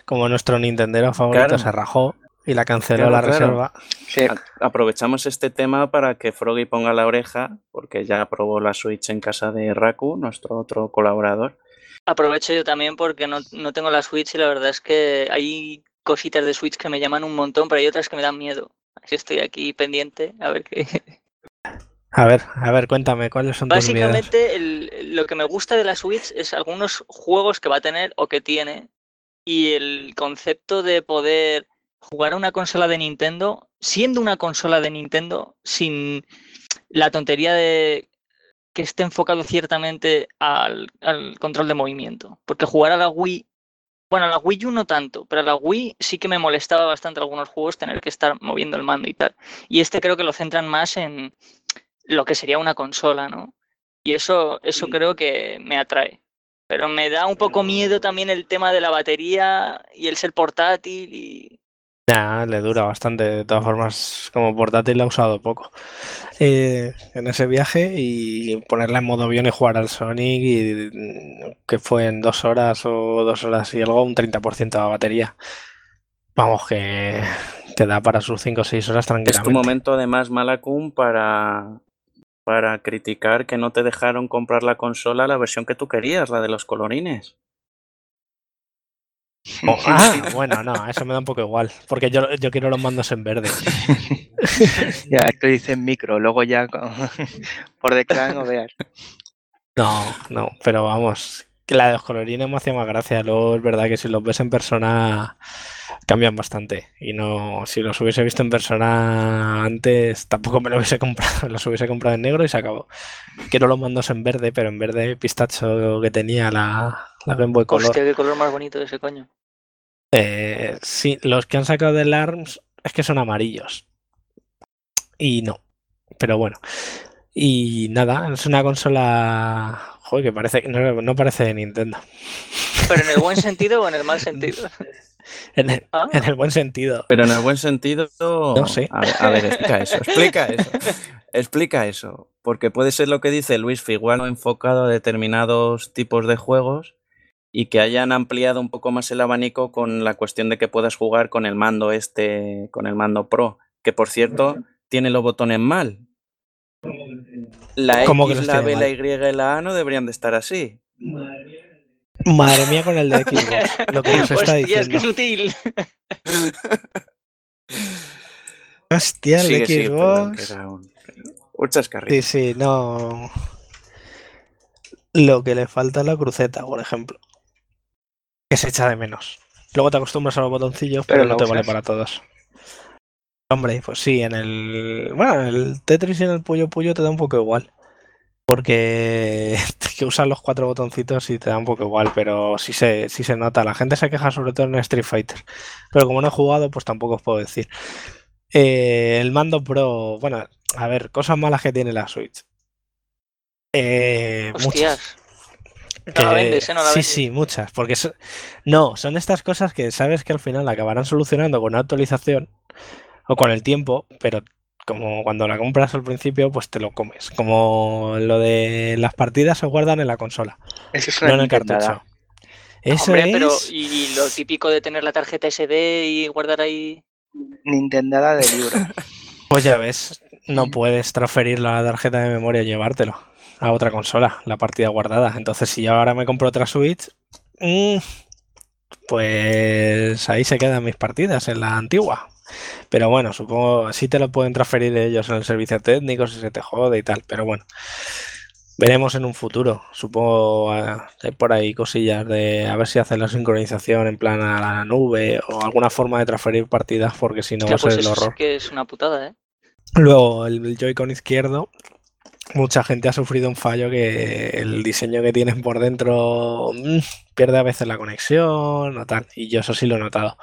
Como nuestro Nintendero favorito Claro. se rajó y la canceló Claro, la claro. reserva. Sí, Aprovechamos este tema para que Froggy ponga la oreja, porque ya probó la Switch en casa de Raku, nuestro otro colaborador. Aprovecho yo también porque no, no tengo la Switch y la verdad es que hay cositas de Switch que me llaman un montón, pero hay otras que me dan miedo. Así estoy aquí pendiente a ver qué. A ver, a ver, cuéntame, ¿cuáles son tus miedos? Básicamente, lo que me gusta de la Switch es algunos juegos que va a tener o que tiene y el concepto de poder jugar a una consola de Nintendo siendo una consola de Nintendo sin la tontería de que esté enfocado ciertamente al, al control de movimiento. Porque jugar a la Wii, bueno, a la Wii U no tanto, pero a la Wii sí que me molestaba bastante algunos juegos tener que estar moviendo el mando y tal. Y este creo que lo centran más en lo que sería una consola, ¿no? Y eso, eso creo que me atrae. Pero me da un poco miedo también el tema de la batería y el ser portátil y Nah, le dura bastante. De todas formas, como portátil la he usado poco eh, en ese viaje y ponerla en modo avión y jugar al Sonic y mm, que fue en dos horas o dos horas y algo, un 30% de batería. Vamos, que te da para sus 5 o 6 horas Es tu tranquilamente. momento además, Malakun, para, para criticar que no te dejaron comprar la consola, la versión que tú querías, la de los colorines. Oh, ah, bueno, no, eso me da un poco igual, porque yo, yo quiero los mandos en verde. ya, esto dice en micro, luego ya con- por detrás no veas. No, no, pero vamos, que la de los colorines me hacía más gracia. Luego es verdad que si los ves en persona cambian bastante. Y no, si los hubiese visto en persona antes, tampoco me lo hubiese comprado. Los hubiese comprado en negro y se acabó. Quiero los mandos en verde, pero en verde pistacho que tenía la, la Game Boy Color. hostia, qué color más bonito ese coño. Eh, sí, los que han sacado del ARMS es que son amarillos. Y no. Pero bueno. Y nada, es una consola. Joder, que parece. No, no parece de Nintendo. Pero en el buen sentido o en el mal sentido. En el, Ah, en el buen sentido. Pero en el buen sentido. No sé. A ver, a ver, explica eso, explica eso. Explica eso. Porque puede ser lo que dice Luis Figuano enfocado a determinados tipos de juegos y que hayan ampliado un poco más el abanico con la cuestión de que puedas jugar con el mando este, con el mando Pro, que por cierto tiene los botones mal. La ¿Cómo que X, la B, la? Y y la A no deberían de estar así. Madre mía con el de Xbox. Lo que nos está Hostia, es que diciendo. es sutil. Hostia, el Sigue, de sigue, perdón, que Xbox. era un, un chascarrillo. Sí, sí, no. Lo que le falta es la cruceta, por ejemplo. Que se echa de menos. Luego te acostumbras a los botoncillos, pero, Pero no te vale para todos. Hombre, pues sí, en el. Bueno, en el Tetris y en el Puyo Puyo te da un poco igual. Porque que usan los cuatro botoncitos y te da un poco igual, pero sí se, sí se nota. La gente se queja sobre todo en Street Fighter. Pero como no he jugado, pues tampoco os puedo decir. Eh, el mando Pro, bueno, a ver, cosas malas que tiene la Switch. Eh, muchas. No la vendes, ¿eh? No la sí, vendes. sí, muchas. Porque so- no, son estas cosas que sabes que al final acabarán solucionando con una actualización o con el tiempo, pero como cuando la compras al principio, pues te lo comes. Como lo de las partidas se guardan en la consola, Eso es no en el cartucho. Eso Hombre, pero es. y lo típico de tener la tarjeta SD y guardar ahí. Nintendada de libro. Pues ya ves, no puedes transferir la tarjeta de memoria y llevártelo a otra consola, la partida guardada. Entonces, si yo ahora me compro otra Switch, mm, pues ahí se quedan mis partidas en la antigua. Pero bueno, supongo sí te lo pueden transferir ellos en el servicio técnico si se te jode y tal. Pero bueno, veremos en un futuro. Supongo ah, hay por ahí cosillas de a ver si hacen la sincronización en plan a la nube o alguna forma de transferir partidas, porque si no va Hostia, a ser pues el horror. que es una putada, ¿eh? Luego, el Joy-Con izquierdo, mucha gente ha sufrido un fallo que el diseño que tienen por dentro mm, pierde a veces la conexión o tal. Y yo eso sí lo he notado.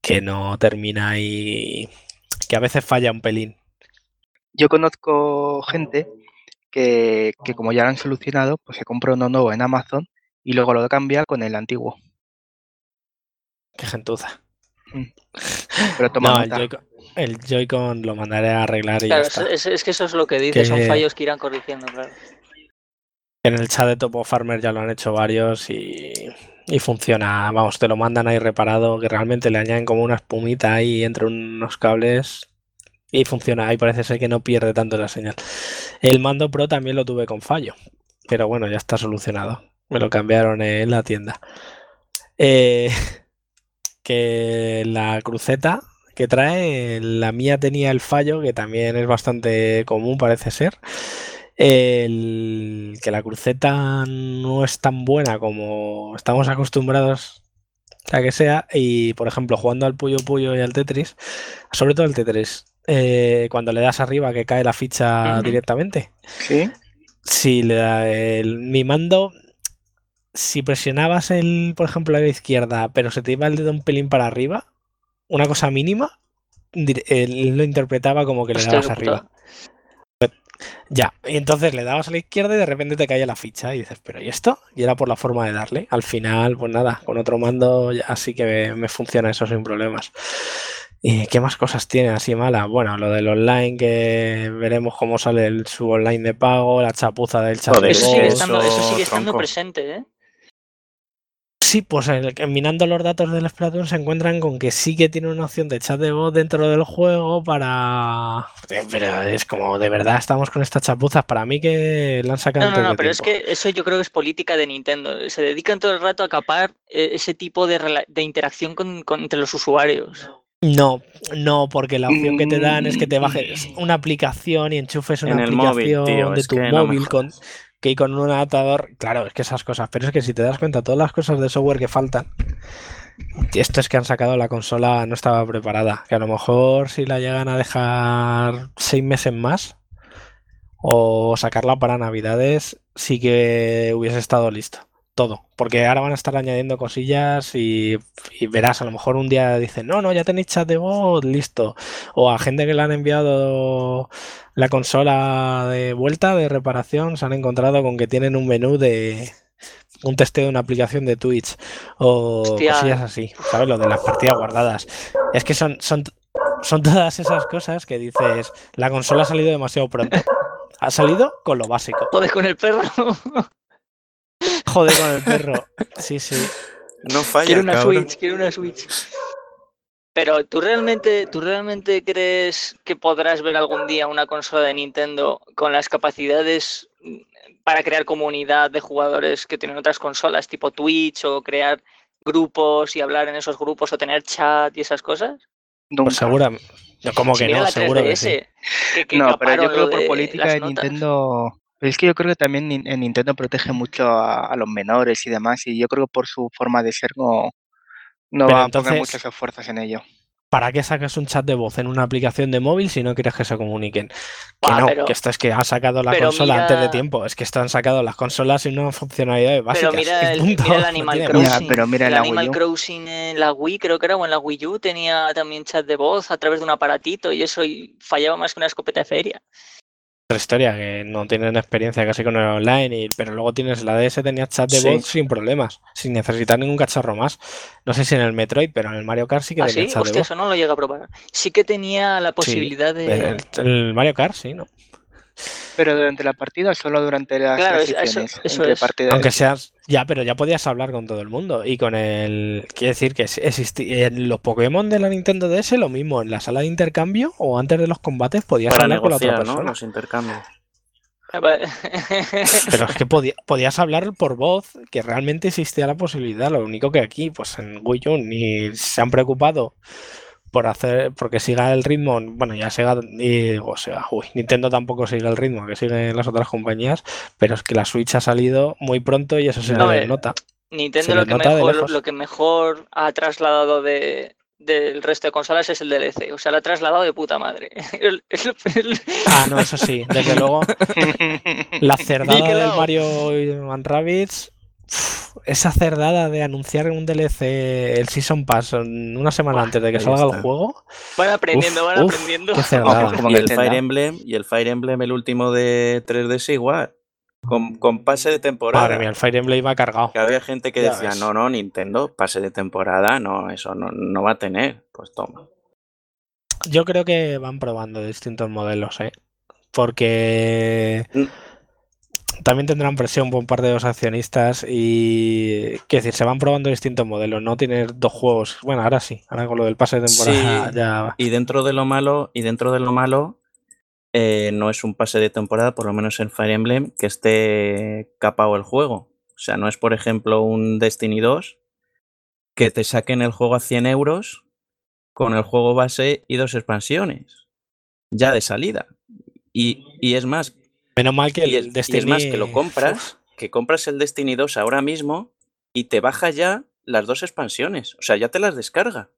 Que no termina y que a veces falla un pelín. Yo conozco gente que, que como ya lo han solucionado, pues se compra uno nuevo en Amazon y luego lo cambia con el antiguo. Qué gentuza. Pero toma No, nota. El Joy-Con lo mandaré a arreglar y Claro, ya es, está. es- es que eso es lo que dice, son fallos que irán corrigiendo, claro. En el chat de Topo Farmer ya lo han hecho varios y, y funciona. Vamos, te lo mandan ahí reparado, que realmente le añaden como una espumita ahí entre unos cables y funciona. Ahí parece ser que no pierde tanto la señal. El mando Pro también lo tuve con fallo, pero bueno, ya está solucionado. Me lo cambiaron en la tienda. Eh, que la cruceta que trae, la mía tenía el fallo, que también es bastante común, parece ser. El, que la cruceta no es tan buena como estamos acostumbrados a que sea. Y por ejemplo, jugando al Puyo Puyo y al Tetris, sobre todo el Tetris, eh, cuando le das arriba que cae la ficha directamente. ¿Sí? Si le da el- mi mando, si presionabas el, por ejemplo, a la izquierda, pero se te iba el dedo un pelín para arriba, una cosa mínima, él lo interpretaba como que le Hostia, dabas qué arriba. Ya, y entonces le dabas a la izquierda y de repente te caía la ficha y dices, ¿pero y esto? Y era por la forma de darle. Al final, pues nada, con otro mando ya sí que me, me funciona eso sin problemas. ¿Y qué más cosas tiene así mala? Bueno, lo del online, que veremos cómo sale el, su online de pago, la chapuza del chat Eso sigue estando, eso sigue estando presente, ¿eh? Sí, pues el- que minando los datos del Splatoon se encuentran con que sí que tiene una opción de chat de voz dentro del juego para... Pero es como, de verdad, estamos con estas chapuzas. Para mí que la han sacado No, no, no, pero es que eso yo creo que es política de Nintendo. Se dedican todo el rato a capar eh, ese tipo de, interacción con, con- entre los usuarios. No, no, porque la opción que te dan es que te bajes Mm. una aplicación y enchufes una En el móvil, aplicación tío, de tu que no me móvil con, que con un adaptador. Claro, es que esas cosas. Pero es que si te das cuenta, todas las cosas de software que faltan, esto es que han sacado la consola no estaba preparada. Que a lo mejor si la llegan a dejar seis meses más o sacarla para Navidades, sí que hubiese estado listo. Todo, porque ahora van a estar añadiendo cosillas y, y verás, a lo mejor un día dicen, no, no, ya tenéis chat de voz, listo. O a gente que le han enviado la consola de vuelta, de reparación, se han encontrado con que tienen un menú de un testeo de una aplicación de Twitch o Hostia. cosillas así, ¿sabes? Lo de las partidas guardadas. Es que son, son, son todas esas cosas que dices, la consola ha salido demasiado pronto. Ha salido con lo básico. Joder, con el perro. Joder con el perro. Sí, sí. No falla, quiero una cabrón. Switch, quiero una Switch. Pero ¿tú realmente, ¿tú realmente crees que podrás ver algún día una consola de Nintendo con las capacidades mm, para crear comunidad de jugadores que tienen otras consolas, tipo Twitch, o crear grupos y hablar en esos grupos, o tener chat y esas cosas? Nunca. Pues. No, como que no, seguro que 3DS, sí. que, que No, pero yo creo por política de notas. Es que yo creo que también Nin- en Nintendo protege mucho a, a los menores y demás, y yo creo que por su forma de ser no, no Pero va a entonces- poner muchos esfuerzos en ello. ¿Para qué sacas un chat de voz en una aplicación de móvil si no quieres que se comuniquen? Que Ah, no, pero- que esto es que ha sacado la pero consola antes de tiempo. Es que están han sacado las consolas sin una funcionalidad básica. Pero mira el, punto. mira el No Animal. Crossing. pero mira el la Wii Animal U. Crossing en la Wii, creo que era, o en la Wii U, tenía también chat de voz a través de un aparatito y eso y fallaba más que una escopeta de feria. Otra historia, que no tienen experiencia casi con el online, y- pero luego tienes la DS, tenía chat de Sí. voz sin problemas, sin necesitar ningún cacharro más. No sé si en el Metroid, pero en el Mario Kart sí que ¿Ah, tenía sí? chat de Hostia, voz. eso no lo llega a probar. Sí que tenía la posibilidad de... El, el Mario Kart, sí, ¿no? Pero durante la partida solo durante las Claro, es- eso- eso es. partidas. Aunque seas. Ya, pero ya podías hablar con todo el mundo. Y con el. Quiere decir que existía. En los Pokémon de la Nintendo DS, lo mismo. En la sala de intercambio o antes de los combates podías Para hablar con la otra negociar, ¿no? persona. Los intercambios. Pero es que podía- podías hablar por voz, que realmente existía la posibilidad. Lo único que aquí, pues en Wii U, ni se han preocupado por hacer. Porque siga el ritmo. Bueno, ya Sega. Y, digo, Sega, uy, Nintendo tampoco sigue el ritmo que siguen las otras compañías. Pero es que la Switch ha salido muy pronto y eso se No, le eh, nota. Nintendo lo que, mejor, lo que mejor ha trasladado de, del resto de consolas es el DLC. O sea, lo ha trasladado de puta madre. El- el- el- Ah, no, eso sí, desde luego. La cerdada del. Mario and Rabbids. Esa cerdada de anunciar un DLC, el Season Pass, una semana antes de que salga el juego. Van aprendiendo, Uf, van uf, aprendiendo. Qué cerdada. Como Y que el. Fire Emblem, y el Fire Emblem, el último de 3DS igual. con, con pase de temporada. Madre mía, el Fire Emblem va cargado. Que había gente que Ya decía, ves. no, no, Nintendo, pase de temporada, no, eso no, no va a tener. Pues toma. Yo creo que van probando distintos modelos, ¿eh? Porque Mm. También tendrán presión por parte de los accionistas y, quiero decir, se van probando distintos modelos, no tener dos juegos. Bueno, ahora sí, ahora con lo del pase de temporada Sí. ya... Y dentro de lo malo, y dentro de lo malo, eh, no es un pase de temporada, por lo menos en Fire Emblem, que esté capado el juego. O sea, no es, por ejemplo, un Destiny 2 que te saquen el juego a 100 euros con el juego base y dos expansiones. Ya de salida. Y, y es más, Menos mal que el es, y Destiny... es más que lo compras, que compras el Destiny 2 ahora mismo y te baja ya las dos expansiones. O sea, ya te las descarga.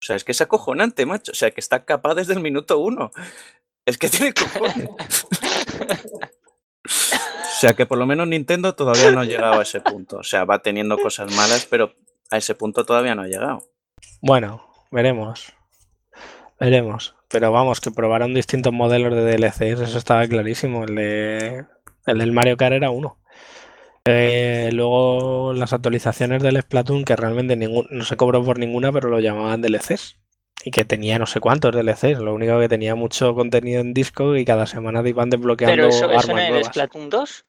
O sea, es que es acojonante, macho. O sea, que está capaz desde el minuto uno. Es que tiene cojones. O sea, que por lo menos Nintendo todavía no ha llegado a ese punto. O sea, va teniendo cosas malas, pero a ese punto todavía no ha llegado. Bueno, veremos. Veremos. Pero vamos, que probaron distintos modelos de DLCs, eso estaba clarísimo. El, de, el del Mario Kart era uno. Eh, luego las actualizaciones del Splatoon, que realmente ningún, no se cobró por ninguna, pero lo llamaban DLCs. Y que tenía no sé cuántos DLCs. Lo único que tenía mucho contenido en disco y cada semana te iban desbloqueando Pero eso, armas eso en el nuevas. Splatoon 2.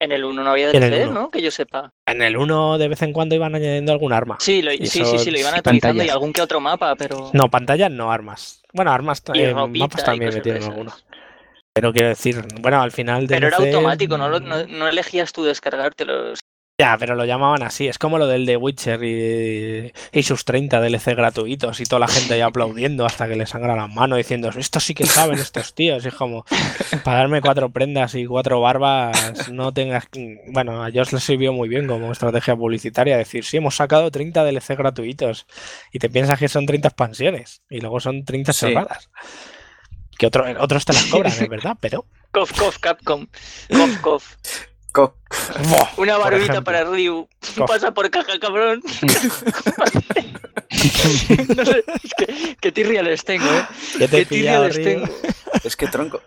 En el 1 no había DLC, 1. ¿no? Que yo sepa. En el 1 de vez en cuando iban añadiendo algún arma. Sí, lo- sí, eso- sí, sí, lo iban actualizando y algún que otro mapa, pero. No, pantallas no, armas. Bueno, armas, Y eh, mapas también metieron algunos. Pero quiero decir, bueno, al final Pero era DLC, automático, no, lo- no, no elegías tú descargártelos. Ya, pero lo llamaban así. Es como lo del The Witcher y, y sus 30 DLC gratuitos y toda la gente ahí aplaudiendo hasta que le sangra las manos diciendo, estos sí que saben estos tíos. Y es como, para darme cuatro prendas y cuatro barbas, no tengas... Bueno, a ellos les sirvió muy bien como estrategia publicitaria decir, sí, hemos sacado 30 DLC gratuitos y te piensas que son 30 expansiones y luego son 30 Sí. cerradas. Que otro- otros te las cobran, es verdad, pero... Cof, cof, Capcom. Cof, cof. Una barbita para Ryu. Pasa por caja, cabrón. no sé, es que, qué tirria les tengo, ¿eh? Te tirria les Ryu. tengo. Es que tronco.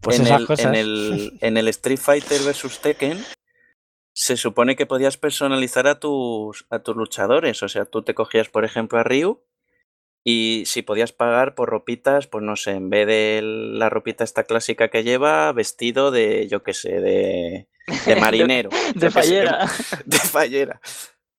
Pues en, esas el, cosas. en, el, en el Street Fighter vs Tekken se supone que podías personalizar a tus, a tus luchadores. O sea, tú te cogías, por ejemplo, a Ryu y si podías pagar por ropitas, pues no sé, en vez de la ropita esta clásica que lleva, vestido de, yo qué sé, de, de marinero. De sé, fallera. de fallera.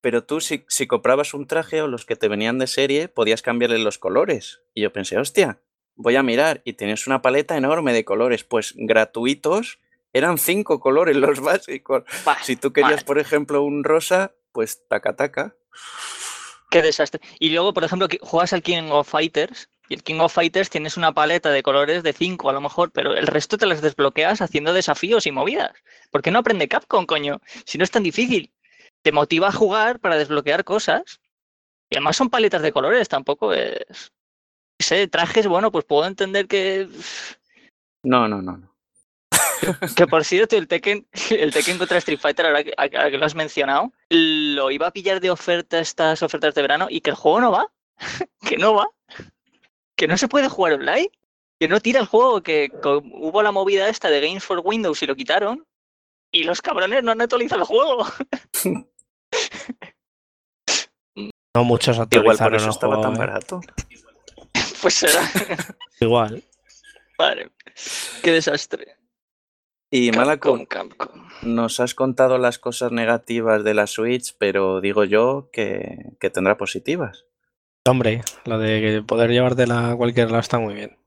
Pero tú, si, si comprabas un traje o los que te venían de serie, podías cambiarle los colores. Y yo pensé, hostia, voy a mirar. Y tienes una paleta enorme de colores. Pues gratuitos, eran cinco colores los básicos. Bah, Si tú querías, por ejemplo, un rosa, pues taca taca. Qué desastre. Y luego, por ejemplo, juegas al King of Fighters. Y el King of Fighters tienes una paleta de colores de 5 a lo mejor, pero el resto te las desbloqueas haciendo desafíos y movidas. ¿Por qué no aprende Capcom, coño? Si no es tan difícil. Te motiva a jugar para desbloquear cosas. Y además son paletas de colores, tampoco es. sé, trajes, bueno, pues puedo entender que. No, no, no. Que por cierto, el Tekken, el Tekken contra Street Fighter, ahora que, ahora que lo has mencionado, lo iba a pillar de oferta estas ofertas de verano y que el juego no va. Que no va. Que no se puede jugar online. Que no tira el juego. Que hubo la movida esta de Games for Windows y lo quitaron. Y los cabrones no han actualizado el juego. No muchos Igual por eso el estaba juego, tan ¿eh? barato. Pues será. Igual. Madre. Qué desastre. Y Malaco, nos has contado las cosas negativas de la Switch, pero digo yo que, que tendrá positivas. Hombre, lo de poder llevártela a cualquier lado está muy bien.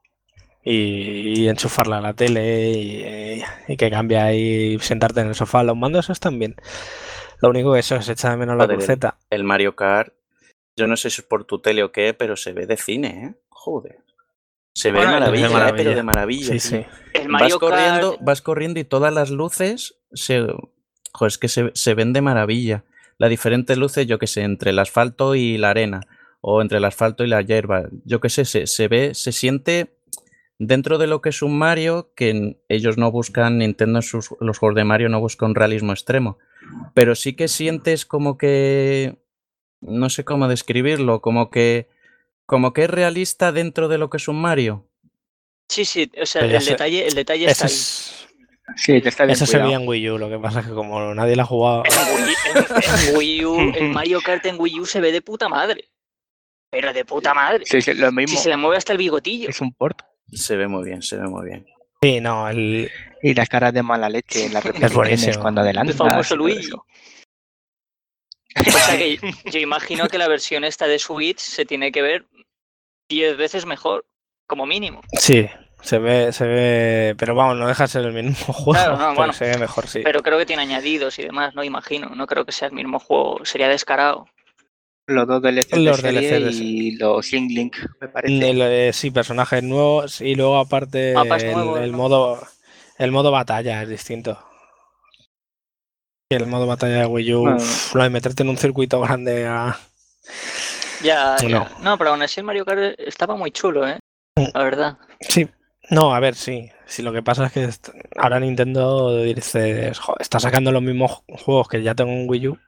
Y, y enchufarla a la tele y, y que cambie ahí, sentarte en el sofá. Los mandos están bien. Lo único que eso es echar de menos la cruceta. El Mario Kart, yo no sé si es por tu tele o qué, pero se ve de cine, ¿eh? Joder. Se ve Bueno, de maravilla, ¿eh? maravilla. pero de maravilla. Sí, tío. sí. El Vas corriendo, Kart. vas corriendo y todas las luces se, joder, es que se, se ven de maravilla. Las diferentes luces, yo qué sé, entre el asfalto y la arena, o entre el asfalto y la hierba, yo qué sé, se, se ve, se siente dentro de lo que es un Mario, que ellos no buscan, Nintendo en sus, los juegos de Mario no buscan un realismo extremo, pero sí que sientes como que, no sé cómo describirlo, como que, como que es realista dentro de lo que es un Mario. Sí, sí, o sea, Pero el detalle, el detalle está ahí. es, Sí, te está bien se cuidado. veía en Wii U, lo que pasa es que como nadie la ha jugado. En Wii, en- en Wii U, el Mario Kart en Wii U se ve de puta madre. Pero de puta madre. Sí, sí, lo Si mismo. se le mueve hasta el bigotillo. Es un port. Se ve muy bien, se ve muy bien. Sí, no, el, Y las caras de mala leche, las repeticiones buenísimo. cuando adelantas. El famoso Luigi. Eso. O sea que yo imagino que la versión esta de Switch se tiene que ver 10 veces mejor, como mínimo. sí, se ve, se ve, pero vamos, no deja de ser el mismo juego, Claro, no, pero bueno. se ve mejor, sí. Pero creo que tiene añadidos y demás, no imagino. No creo que sea el mismo juego, sería descarado. Los dos DLC de Los serie DLC, y los Link Link, me parece. El, eh, sí, personajes nuevos y luego aparte Mapas el, nuevos, el ¿no? modo el modo batalla es distinto. El modo batalla de Wii U, uf, lo de meterte en un circuito grande a- Ya, ya. No. No. pero aún así el Mario Kart estaba muy chulo, ¿eh? La verdad. Sí, no, a ver, sí. Sí, lo que pasa es que ahora Nintendo dice, "Jo, está sacando los mismos ju- juegos que ya tengo en Wii U,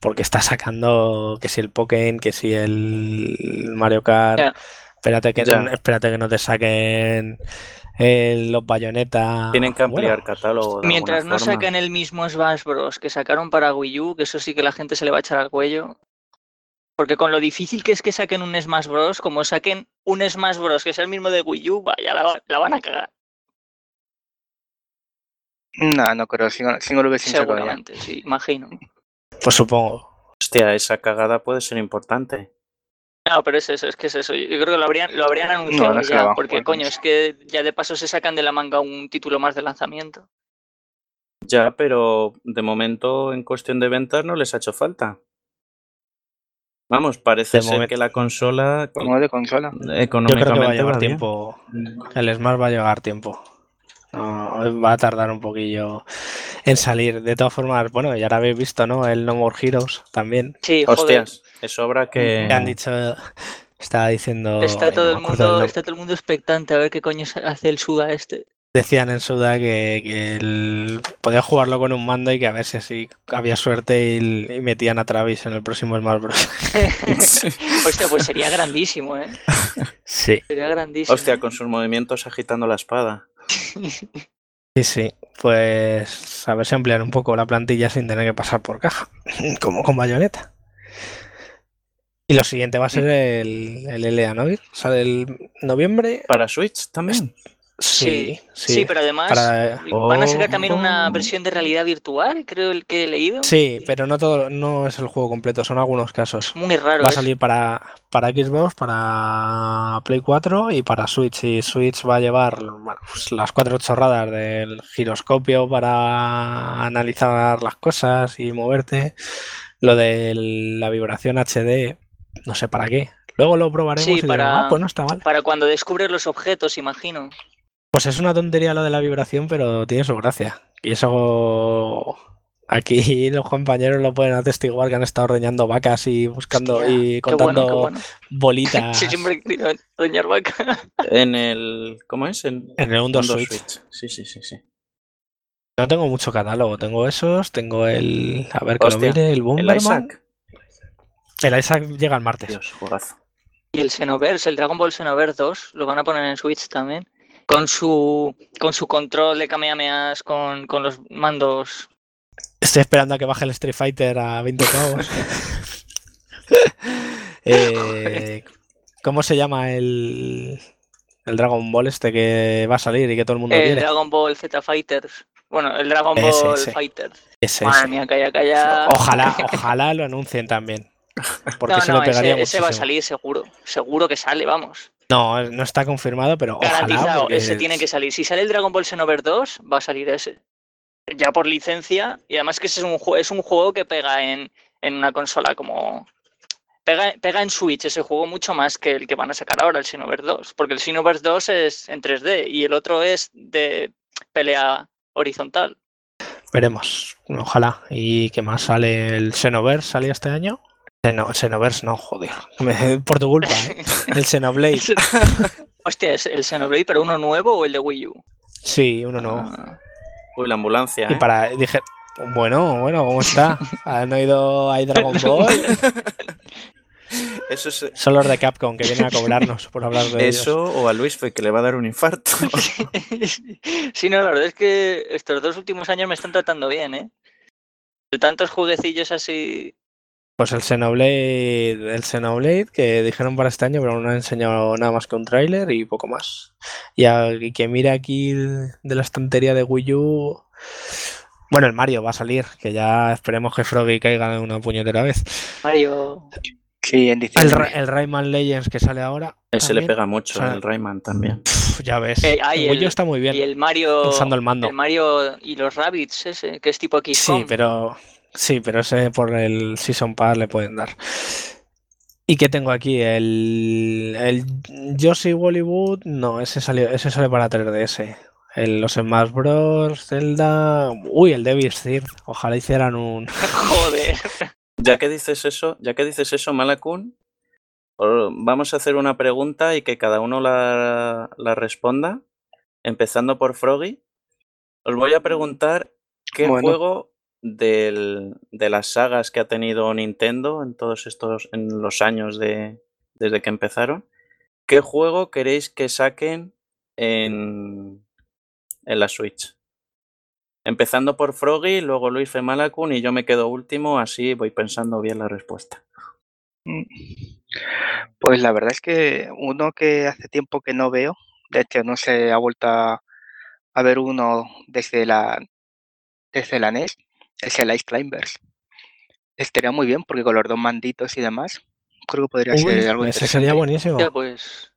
porque está sacando que si el Pokémon, que si el Mario Kart. Espérate que, no- espérate que no te saquen eh, los bayonetas. Tienen que ampliar Bueno, catálogo. de Mientras no forma. saquen el mismo Smash Bros. que sacaron para Wii U, que eso sí que la gente se le va a echar al cuello. Porque con lo difícil que es que saquen un Smash Bros., como saquen un Smash Bros. que sea el mismo de Wii U, vaya, la, la van a cagar. No, no creo. Sin saco ya. Seguramente, sí, imagino. Pues supongo. Hostia, esa cagada puede ser importante. No, pero es eso, es que es eso. Yo creo que lo habrían, lo habrían anunciado no ya, porque coño, es que ya de paso se sacan de la manga un título más de lanzamiento. Ya, pero de momento en cuestión de ventas no les ha hecho falta. Vamos, parece De ser que la consola Como de consola. Yo creo que va a llevar tiempo. El Smash va a llevar tiempo. No, va a tardar un poquillo en salir. De todas formas, bueno, ya ahora habéis visto, ¿no? El No More Heroes también. Sí, joder. Hostias, es obra que... Que han dicho, estaba diciendo. Está todo, no el me mundo, está todo el mundo expectante a ver qué coño hace el Suda este. Decían en Suda que, que el- podía jugarlo con un mando y que a ver si así había suerte y, y metían a Travis en el próximo Smash Bros. Hostia, pues sería grandísimo, ¿eh? Sí. Sería grandísimo. Hostia, con sus movimientos agitando la espada. Sí, sí. Pues a ver si ampliar un poco la plantilla sin tener que pasar por caja, como con bayoneta. Y lo siguiente va a ser el, el LA Noir. Sale el noviembre. ¿Para Switch también? Sí, sí. Sí, pero además Para- van a sacar también una Oh. versión de realidad virtual, creo el que he leído. Sí, pero no todo, no es el juego completo, son algunos casos. Muy raro. Va a salir para, para Xbox, para Play 4 y para Switch. Y Switch va a llevar bueno, pues las cuatro chorradas del giroscopio para analizar las cosas y moverte. Lo de la vibración HD, no sé para qué. Luego lo probaremos Sí, y diremos, para- "Ah, pues no está mal. Para cuando descubres los objetos, imagino. Pues es una tontería lo de la vibración, pero tiene su gracia. Y eso aquí los compañeros lo pueden atestiguar que han estado ordeñando vacas y buscando Hostia, y qué contando bueno, qué bueno. bolitas Sí, siempre he querido doñar vaca. En el... ¿Cómo es? En en el Mundo Mundo Switch. Sí, sí, sí, sí. No tengo mucho catálogo, tengo esos, tengo el. A ver que lo mire, el El Bomberman. El Isaac llega el martes. Dios. Y el Xenoverse, el Dragon Ball Xenoverse 2, lo van a poner en Switch también. Con su, con su control de Kamehamehas, con, con los mandos. Estoy esperando a que baje el Street Fighter a 20 pavos. Eh, ¿Cómo se llama el, el Dragon Ball este que va a salir y que todo el mundo El quiere? Dragon Ball Z Fighters. Bueno, el Dragon Ese, Ball ese. Fighters. Ese, Madre ese. mía, calla, calla. Ojalá, ojalá lo anuncien también. Porque no, se no, le pegaría ese, ese va a salir seguro. Seguro que sale, vamos. No, no está confirmado, pero ojalá. Garantizado, porque ese tiene que salir. Si sale el Dragon Ball Xenoverse 2, va a salir ese. Ya por licencia. Y además que ese es un, es un juego que pega en, en una consola como... Pega, pega en Switch ese juego mucho más que el que van a sacar ahora, el Xenoverse 2. Porque el Xenoverse 2 es en 3D y el otro es de pelea horizontal. Veremos, ojalá. ¿Y qué más sale? ¿El Xenoverse salió este año? Xeno- Xenoverse no, joder. Me- Por tu culpa, ¿eh? El Xenoblade. Hostia, ¿es el Xenoblade, pero uno nuevo o el de Wii U? Sí, uno no. Ah, Uy, la ambulancia, Y ¿eh? para, dije, bueno, bueno, ¿cómo está? ¿Han oído ahí Dragon Ball? eso es... Son los de Capcom que vienen a cobrarnos por hablar de Eso o a Luis que le va a dar un infarto. sí, no, la verdad es que estos dos últimos años me están tratando bien, ¿eh? De tantos jueguecillos así. Pues el Xenoblade, el Xenoblade que dijeron para este año, pero no han enseñado nada más que un tráiler y poco más. Y, a, y que mira aquí de la estantería de Wii U. Bueno, el Mario va a salir, que ya esperemos que Froggy caiga de una puñetera vez. Mario. Sí, en El, diciembre. Ra- el Rayman Legends que sale ahora. Ese le pega mucho, O sea, el Rayman también. Ya ves. Eh, ah, el Wii U está muy bien Y el Mario. usando el mando. El Mario y los Rabbits, ese, que es tipo Sí, XCOM. pero sí, pero ese por el Season Pass le pueden dar. ¿Y qué tengo aquí? El, el Yoshi Bollywood, no, ese salió, ese sale para 3DS. El, los Smash Bros, Zelda, uy, el Devil's Third. Ojalá hicieran un. Joder. Ya que dices eso, ya que dices eso, Malakun, vamos a hacer una pregunta y que cada uno la, la responda, empezando por Froggy. Os voy a preguntar qué Bueno. juego del- de las sagas que ha tenido Nintendo en todos estos, en los años de, desde que empezaron, qué juego queréis que saquen en, en la Switch. Empezando por Froggy, luego Luis Femalakun y yo me quedo último, así voy pensando bien la respuesta. Mm. Pues la verdad es que uno que hace tiempo que no veo, de hecho no se ha vuelto a ver uno desde la desde la NES, es el Ice Climbers. Estaría muy bien porque con los dos manditos y demás, creo que podría Uy, ser algo ese sería interesante. buenísimo. Pues.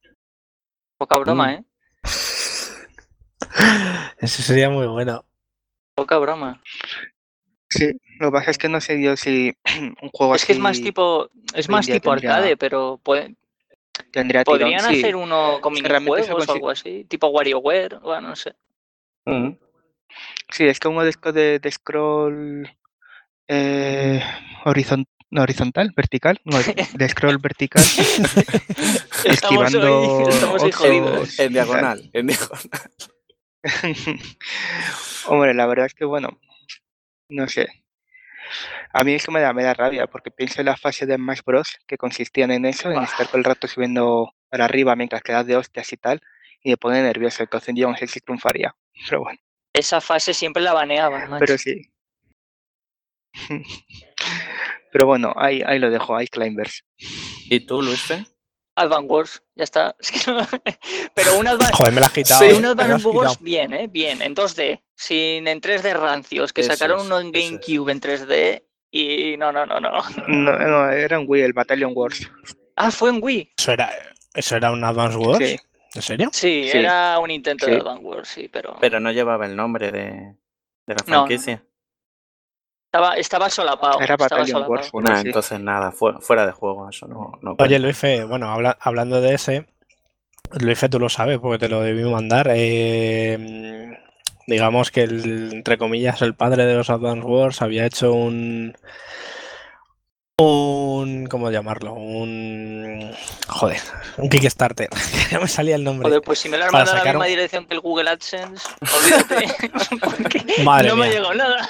Poca broma, Mm. ¿eh? Ese sería muy bueno. Poca broma. Sí, lo que pasa es que no sé yo si un juego Es que es más así tipo. Es más tipo tendría- arcade, pero puede- tendría tirón. podrían Sí, hacer uno con es minijuegos o algo así. Tipo WarioWare, bueno, no sé. Mm. Sí, es uno de de, de scroll eh, horizon- no, horizontal, vertical, no, de scroll vertical, esquivando estamos hoy. En diagonal, en diagonal. Hombre, la verdad es que bueno, no sé. A mí eso me da, me da rabia porque pienso en la fase de Smash Bros. que consistían en eso, en estar todo el rato subiendo para arriba mientras quedas de hostias y tal, y me pone nervioso. Entonces yo no sé si triunfaría. Pero bueno, Esa fase siempre la baneaban, macho. pero sí. Pero bueno, ahí, ahí lo dejo, Ice Climbers. ¿Y tú, Luis Fe? Advance Wars, ya está. Es que no- Pero un Advance, Joder, me la has quitado. Sí, un me la has Advance Wars quitado. bien, ¿eh? Bien, en 2D. Sin en 3D rancios, que Eso sacaron es, uno en es. GameCube en 3D y no, no, no, no. No, no, era un Wii, el Battalion Wars. Ah, fue en Wii. Eso era, eso era un Advance Wars. Sí. ¿En serio? Sí, Sí. era un intento de Sí. Advance Wars, sí, pero, Pero no llevaba el nombre de, de la no, franquicia. estaba, estaba solapado. Era estaba Battalion solapado. Wars, bueno, Nah, sí. entonces nada, fu- fuera de juego, eso no, no Oye, cuenta. Luis Fe, bueno, habla- hablando de ese, Luis Fe, tú lo sabes porque te lo debí mandar. eh, digamos que, el, entre comillas, el padre de los Advance Wars había hecho un. Un. ¿Cómo llamarlo? Un. Joder, un Kickstarter. no me salía el nombre. Joder, pues si me lo han mandado a la misma un- dirección que el Google AdSense, olvídate. Madre no me ha mía. llegado nada.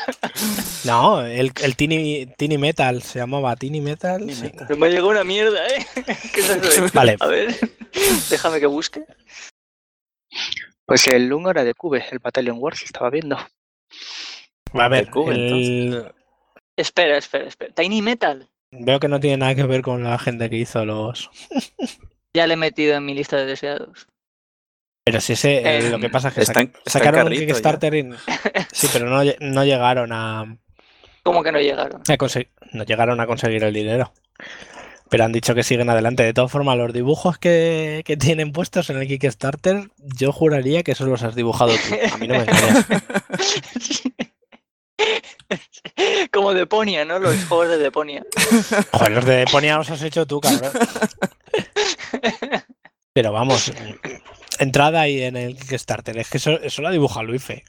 No, el, el Tiny, Tiny Metal se llamaba Tiny Metal. Tiny sí. Metal. Me ha llegado una mierda, ¿eh? ¿Qué es eso de- Vale. A ver, déjame que busque. Pues el uno era de Cube, el Battalion Wars, estaba viendo. A ver, De Cube, el- Espera, espera, espera. Tiny Metal. Veo que no tiene nada que ver con la gente que hizo los. Ya le he metido en mi lista de deseados. Pero si ese, eh, Eh, lo que pasa es que está en- sac- está en sacaron un carrito ya. Kickstarter y... Sí, pero no, no llegaron a, ¿Cómo que no llegaron? a no llegaron a conseguir el dinero. Pero han dicho que siguen adelante. De todas formas, los dibujos que, que tienen puestos en el Kickstarter, yo juraría que esos los has dibujado tú. A mí no me engañas. Como Deponia, ¿no? Los juegos de Deponia. Joder, los de Deponia los has hecho tú, cabrón. Pero vamos, entrada ahí en el Kickstarter. Es que eso, eso lo ha dibujado Luife.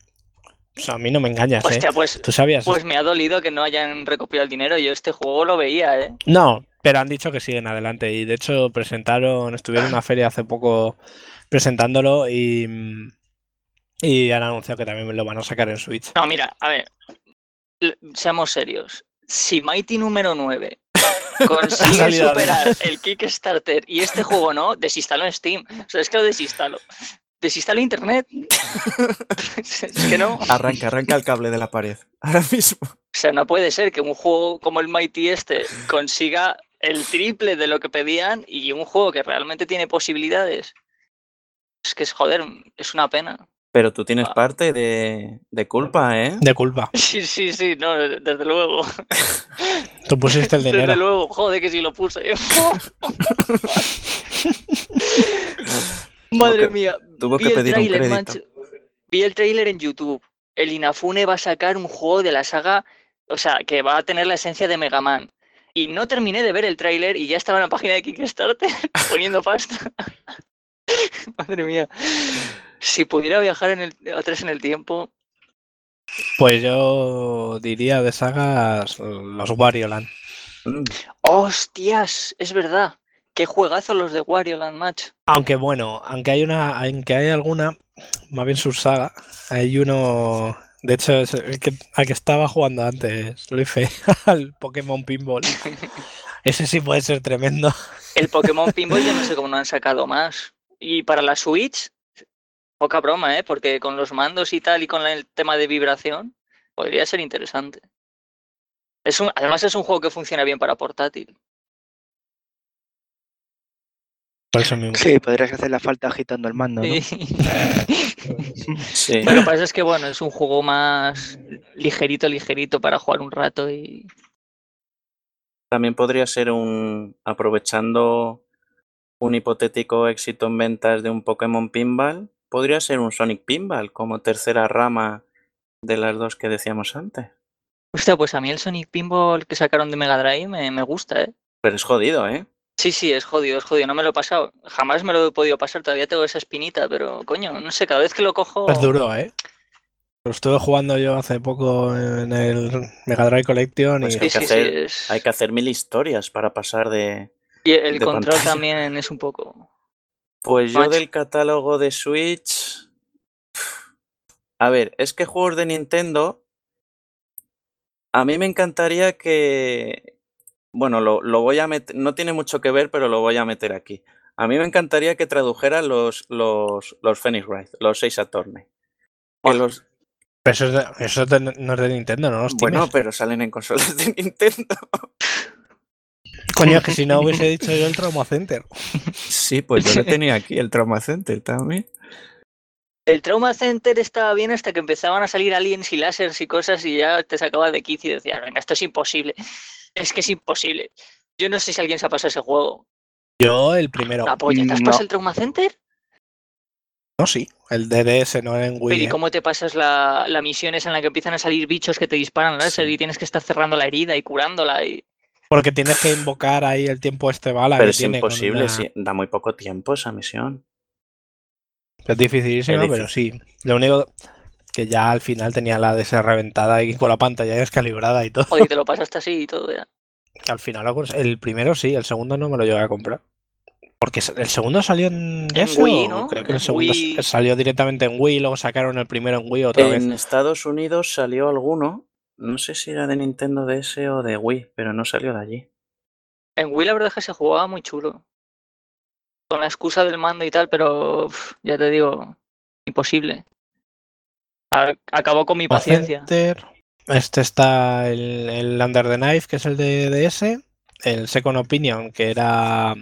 O sea, a mí no me engañas, ¿eh? Hostia, pues, ¿Tú sabías? pues me ha dolido que no hayan recopilado el dinero. Yo este juego lo veía, ¿eh? No, pero han dicho que siguen adelante y de hecho presentaron, estuvieron en una feria hace poco presentándolo y, y han anunciado que también lo van a sacar en Switch. No, mira, a ver. Seamos serios. Si Mighty número 9 consigue superar el Kickstarter y este juego no, desinstalo en Steam. O sea, es que lo desinstalo. Desinstalo internet. es que no. Arranca, arranca el cable de la pared. Ahora mismo. O sea, no puede ser que un juego como el Mighty este consiga el triple de lo que pedían y un juego que realmente tiene posibilidades. Es que es joder, es una pena. Pero tú tienes Ah. parte de, de culpa, ¿eh? De culpa. Sí, sí, sí, no, desde luego. Tú pusiste el Desde dinero. luego, joder, que sí lo puse. Madre que- mía. tuvo vi que el pedir un macho. Vi el tráiler en YouTube. El Inafune va a sacar un juego de la saga, o sea, que va a tener la esencia de Mega Man. Y no terminé de ver el tráiler y ya estaba en la página de Kickstarter poniendo pasta. Madre mía. Si pudiera viajar en el, atrás en el tiempo, Pues yo diría de sagas los Wario Land. Mm, ¡Hostias! Es verdad. Qué juegazo los de Wario Land Match. Aunque bueno, aunque hay una, aunque hay alguna, más bien subsaga, hay uno, de hecho, es el que, al que estaba jugando antes, hice, al Pokémon Pinball. Ese sí puede ser tremendo. El Pokémon Pinball yo no sé cómo no han sacado más. Y para la Switch, poca broma, ¿eh? Porque con los mandos y tal y con el tema de vibración, podría ser interesante. Es un, además es un juego que funciona bien para portátil. Sí, podrías hacer la falta agitando el mando, ¿no? Sí. Lo que pasa es que, bueno, es un juego más ligerito, ligerito para jugar un rato y... También podría ser un. aprovechando un hipotético éxito en ventas de un Pokémon Pinball, podría ser un Sonic Pinball como tercera rama de las dos que decíamos antes. Hostia, pues a mí el Sonic Pinball que sacaron de Mega Drive me, me gusta, ¿eh? Pero es jodido, ¿eh? Sí, sí, es jodido, es jodido. No me lo he pasado. Jamás me lo he podido pasar. Todavía tengo esa espinita, pero coño, no sé, cada vez que lo cojo. Es duro, ¿eh? Lo estuve jugando yo hace poco en el Mega Drive Collection Pues y hay Sí, que sí, sí, hacer- es- Hay que hacer mil historias para pasar de. Y el de control pantalla. también es un poco. Pues yo del catálogo de Switch. A ver, es que juegos de Nintendo. A mí me encantaría que. Bueno, lo, lo voy a meter. No tiene mucho que ver, pero lo voy a meter aquí. A mí me encantaría que tradujeran los, los, los Phoenix Wright, los seis Attorney. Que Buah. los, Pero eso, es de- eso no es de Nintendo, ¿no? Los bueno, pero salen en consolas de Nintendo. Coño, es que si no hubiese dicho yo el Trauma Center. Sí, pues yo lo tenía aquí, el Trauma Center también. El Trauma Center estaba bien hasta que empezaban a salir aliens y lásers y cosas y ya te sacaba de quicio y decías, venga, esto es imposible. Es que es imposible. Yo no sé si alguien se ha pasado ese juego. Yo el primero. La polla, ¿te has no. pasado el Trauma Center? No, sí. El DDS, no en Wii. Pero ¿y ¿eh? cómo te pasas la, la misión esa en la que empiezan a salir bichos que te disparan láser Sí. y tienes que estar cerrando la herida y curándola? Y... Porque tienes que invocar ahí el tiempo este bala Pero que es tiene imposible, una- sí, da muy poco tiempo esa misión. Es dificilísimo, Es pero sí. Lo único que ya al final tenía la DS reventada y con la pantalla descalibrada y todo. Y te lo pasaste así y todo ya. Al final lo cons- el primero sí, el segundo no me lo llegué a comprar. Porque el segundo salió en, Wii, ¿no? Creo que el En segundo Wii. salió directamente en Wii, luego sacaron el primero en Wii otra En vez. Estados Unidos salió alguno, no sé si era de Nintendo DS o de Wii, pero no salió de allí. En Wii la verdad es que se jugaba muy chulo. Con la excusa del mando y tal, pero uf, ya te digo, imposible. A- Acabó con mi paciencia. Center. Este está el, el Under the Knife, que es el de DS. El Second Opinion, que era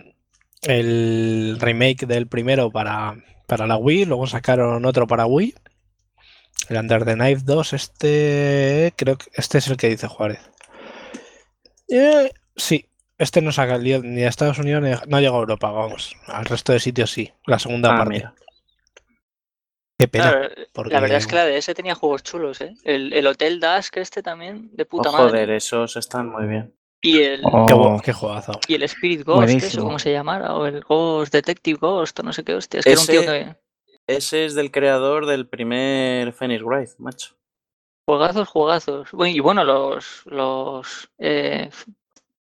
el remake del primero para, para la Wii. Luego sacaron otro para Wii. El Under the Knife 2, este creo que este es el que dice Juárez. Eh, sí, este no salió ni a Estados Unidos ni a- no llegó a Europa, vamos. Al resto de sitios sí, la segunda Ah, parte. mira. Qué pena. Claro, porque- La verdad es que la DS tenía juegos chulos, ¿eh? El, el Hotel Dusk este también, de puta Oh, madre. joder, esos están muy bien. Y el, Qué, Oh, qué juegazo. y el Spirit Ghost, eso como se llamara, o el Ghost Detective Ghost, o no sé qué hostia. Es que era un tío Ese- que. Ese es del creador del primer Phoenix Wright, macho. Juegazos, juegazos. Bueno, y bueno, los. los eh,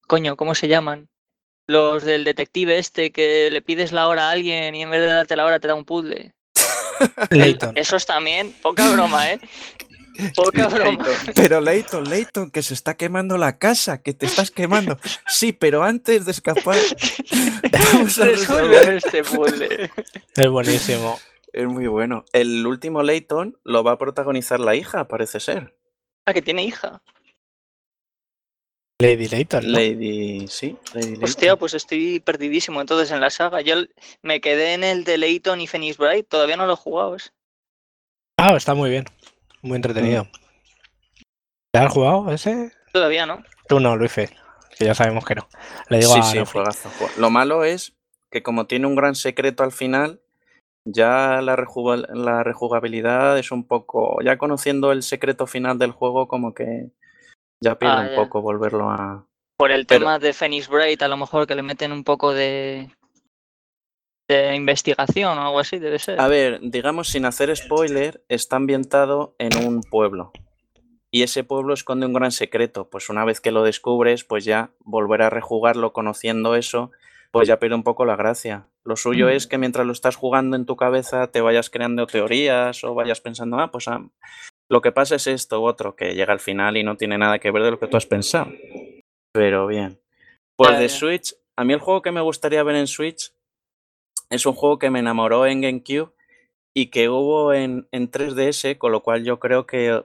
coño, ¿cómo se llaman? Los del detective este que le pides la hora a alguien y en vez de darte la hora te da un puzzle. Layton. esos también, poca broma, ¿eh? Poca broma. Pero Leighton, Leighton, que se está quemando la casa, que te estás quemando. Sí, pero antes de escapar, vamos a Resuelve resolver. este puzzle. Es buenísimo. Es muy bueno. El último Leighton lo va a protagonizar la hija, parece ser. Ah, que tiene hija. Lady Layton. ¿no? Lady, sí, Lady Leighton. Hostia, pues estoy perdidísimo entonces en la saga. Yo me quedé en el de Leighton y Phoenix Bright. Todavía no lo he jugado. ¿ves? Ah, está muy bien. Muy entretenido. ¿Te has jugado ese? Todavía no. Tú no, Luife. Que ya sabemos que no. Le digo sí, a sí, juegazo, jue- Lo malo es que como tiene un gran secreto al final, ya la, rejuga- la rejugabilidad es un poco, ya conociendo el secreto final del juego, como que ya pierde Ah, un ya. poco volverlo a... Por el Pero- tema de Phoenix Bright, a lo mejor que le meten un poco de, de investigación o algo así, debe ser. A ver, digamos sin hacer spoiler, está ambientado en un pueblo. Y ese pueblo esconde un gran secreto. Pues una vez que lo descubres, pues ya volver a rejugarlo conociendo eso, pues ya pierde un poco la gracia. Lo suyo Mm. es que mientras lo estás jugando en tu cabeza te vayas creando teorías o vayas pensando, ah, pues ah, lo que pasa es esto u otro, que llega al final y no tiene nada que ver de lo que tú has pensado. Pero bien. Pues de. Switch, a mí el juego que me gustaría ver en Switch es un juego que me enamoró en GameCube y que hubo en, en 3DS, con lo cual yo creo que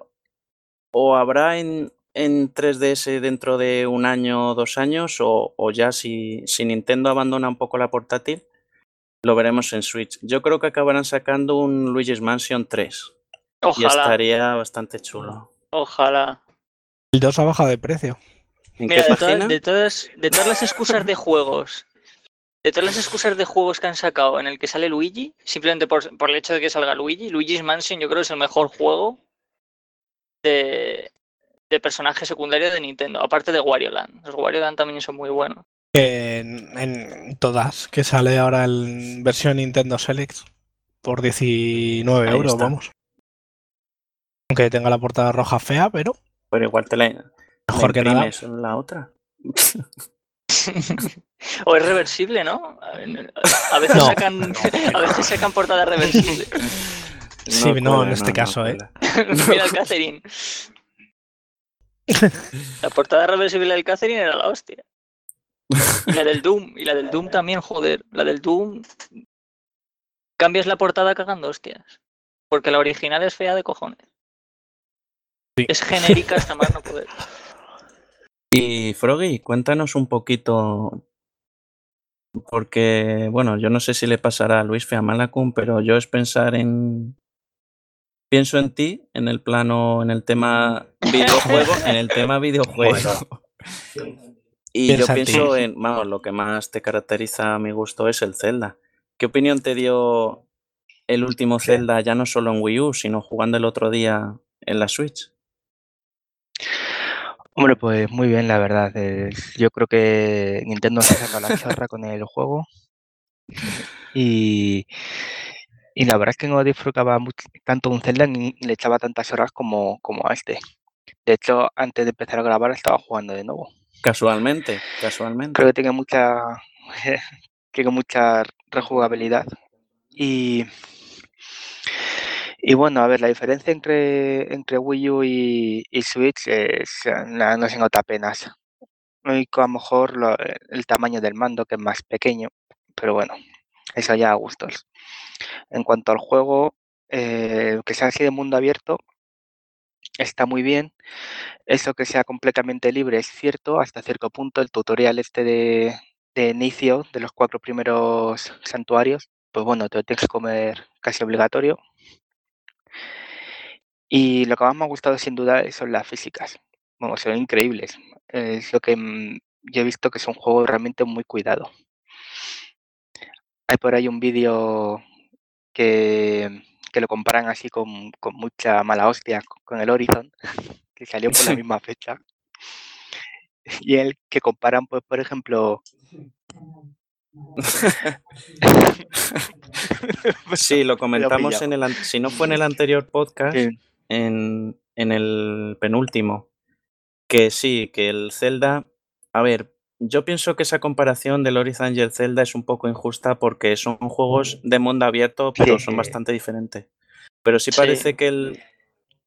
o habrá en, en 3DS dentro de un año o dos años, o, o ya si, si Nintendo abandona un poco la portátil, lo veremos en Switch. Yo creo que acabarán sacando un Luigi's Mansion 3 y Ojalá, estaría bastante chulo. ojalá. El 2 ha bajado de precio. ¿En Mira, qué de, todas- página? de todas, de todas las excusas de juegos, de todas las excusas de juegos que han sacado en el que sale Luigi, simplemente por, por el hecho de que salga Luigi, Luigi's Mansion yo creo que es el mejor juego de, de personaje secundario de Nintendo, aparte de Wario Land. Los Wario Land también son muy buenos. Que En, en todas. Que sale ahora en versión Nintendo Select. Por 19 Ahí euros, está. vamos. Aunque tenga la portada roja fea, pero Pero igual te la, la mejor que nada. en la otra. o es reversible, ¿no? A veces No. sacan, a veces sacan portadas reversibles. Sí, no, en este caso, ¿eh? Mira el Catherine. La portada reversible del Catherine era la hostia. Y la del Doom, y la del Doom también, joder. La del Doom. Cambias la portada cagando hostias. Porque la original es fea de cojones. Sí. Es genérica hasta más no poder. Y Froggy, cuéntanos un poquito, porque, bueno, yo no sé si le pasará a Luis Feamalacum, pero yo es pensar en... Pienso en ti en el plano, en el tema videojuego, en el tema videojuego. Y yo Piensa pienso en, vamos, lo que más te caracteriza a mi gusto es el Zelda. ¿Qué opinión te dio el último Zelda, ya no solo en Wii U, sino jugando el otro día en la Switch? Hombre, pues muy bien, la verdad. es- yo creo que Nintendo se saca la chorra con el juego. Y, y la verdad es que no disfrutaba tanto un Zelda ni le echaba tantas horas como, como a este. De hecho, antes de empezar a grabar estaba jugando de nuevo. Casualmente, casualmente. Creo que tiene mucha, tiene mucha rejugabilidad. Y, y bueno, a ver, la diferencia entre, entre Wii U y, y Switch es, eh, no se nota apenas. Único, a lo mejor lo- el tamaño del mando, que es más pequeño, pero bueno, eso ya a gustos. En cuanto al juego, eh, que sea así de mundo abierto, está muy bien. Eso que sea completamente libre es cierto, hasta cierto punto. El tutorial este de, de inicio de los cuatro primeros santuarios, pues bueno, te lo tienes que comer casi obligatorio. Y lo que más me ha gustado sin duda son las físicas. Bueno, son increíbles. Es lo que mm, yo he visto que es un juego realmente muy cuidado. Hay por ahí un vídeo que, que lo comparan así con, con mucha mala hostia con el Horizon, que salió por la misma fecha. Y el que comparan, pues, por ejemplo. Sí, lo comentamos en el, si no fue en el anterior podcast, Sí. en, en el penúltimo, que sí, que el Zelda, a ver, yo pienso que esa comparación del Horizon y el Zelda es un poco injusta porque son juegos de mundo abierto, pero Sí. son bastante diferentes. Pero sí Sí. parece que el,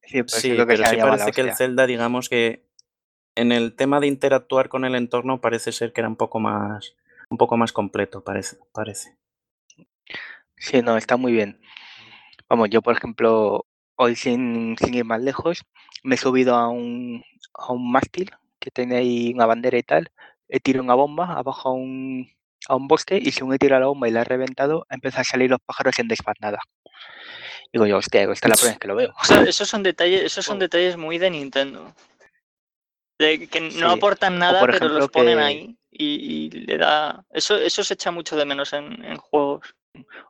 Sí, pues Sí, pero sí parece que el. Zelda, digamos que en el tema de interactuar con el entorno parece ser que era un poco más, un poco más completo, parece, parece. Sí, no, está muy bien. Vamos, yo por ejemplo, hoy sin, sin ir más lejos, me he subido a un, a un mástil que tiene ahí una bandera y tal, he tirado una bomba abajo a un, a un bosque y según he tirado la bomba y la he reventado, empiezan a salir los pájaros en desbandada. Digo yo, hostia, esta es la primera vez que lo veo. Eso- esos son detalles, esos son detalles muy de Nintendo. De que Sí, no aportan nada, por pero los ponen que- ahí y, y le da. Eso, eso se echa mucho de menos en, en juegos.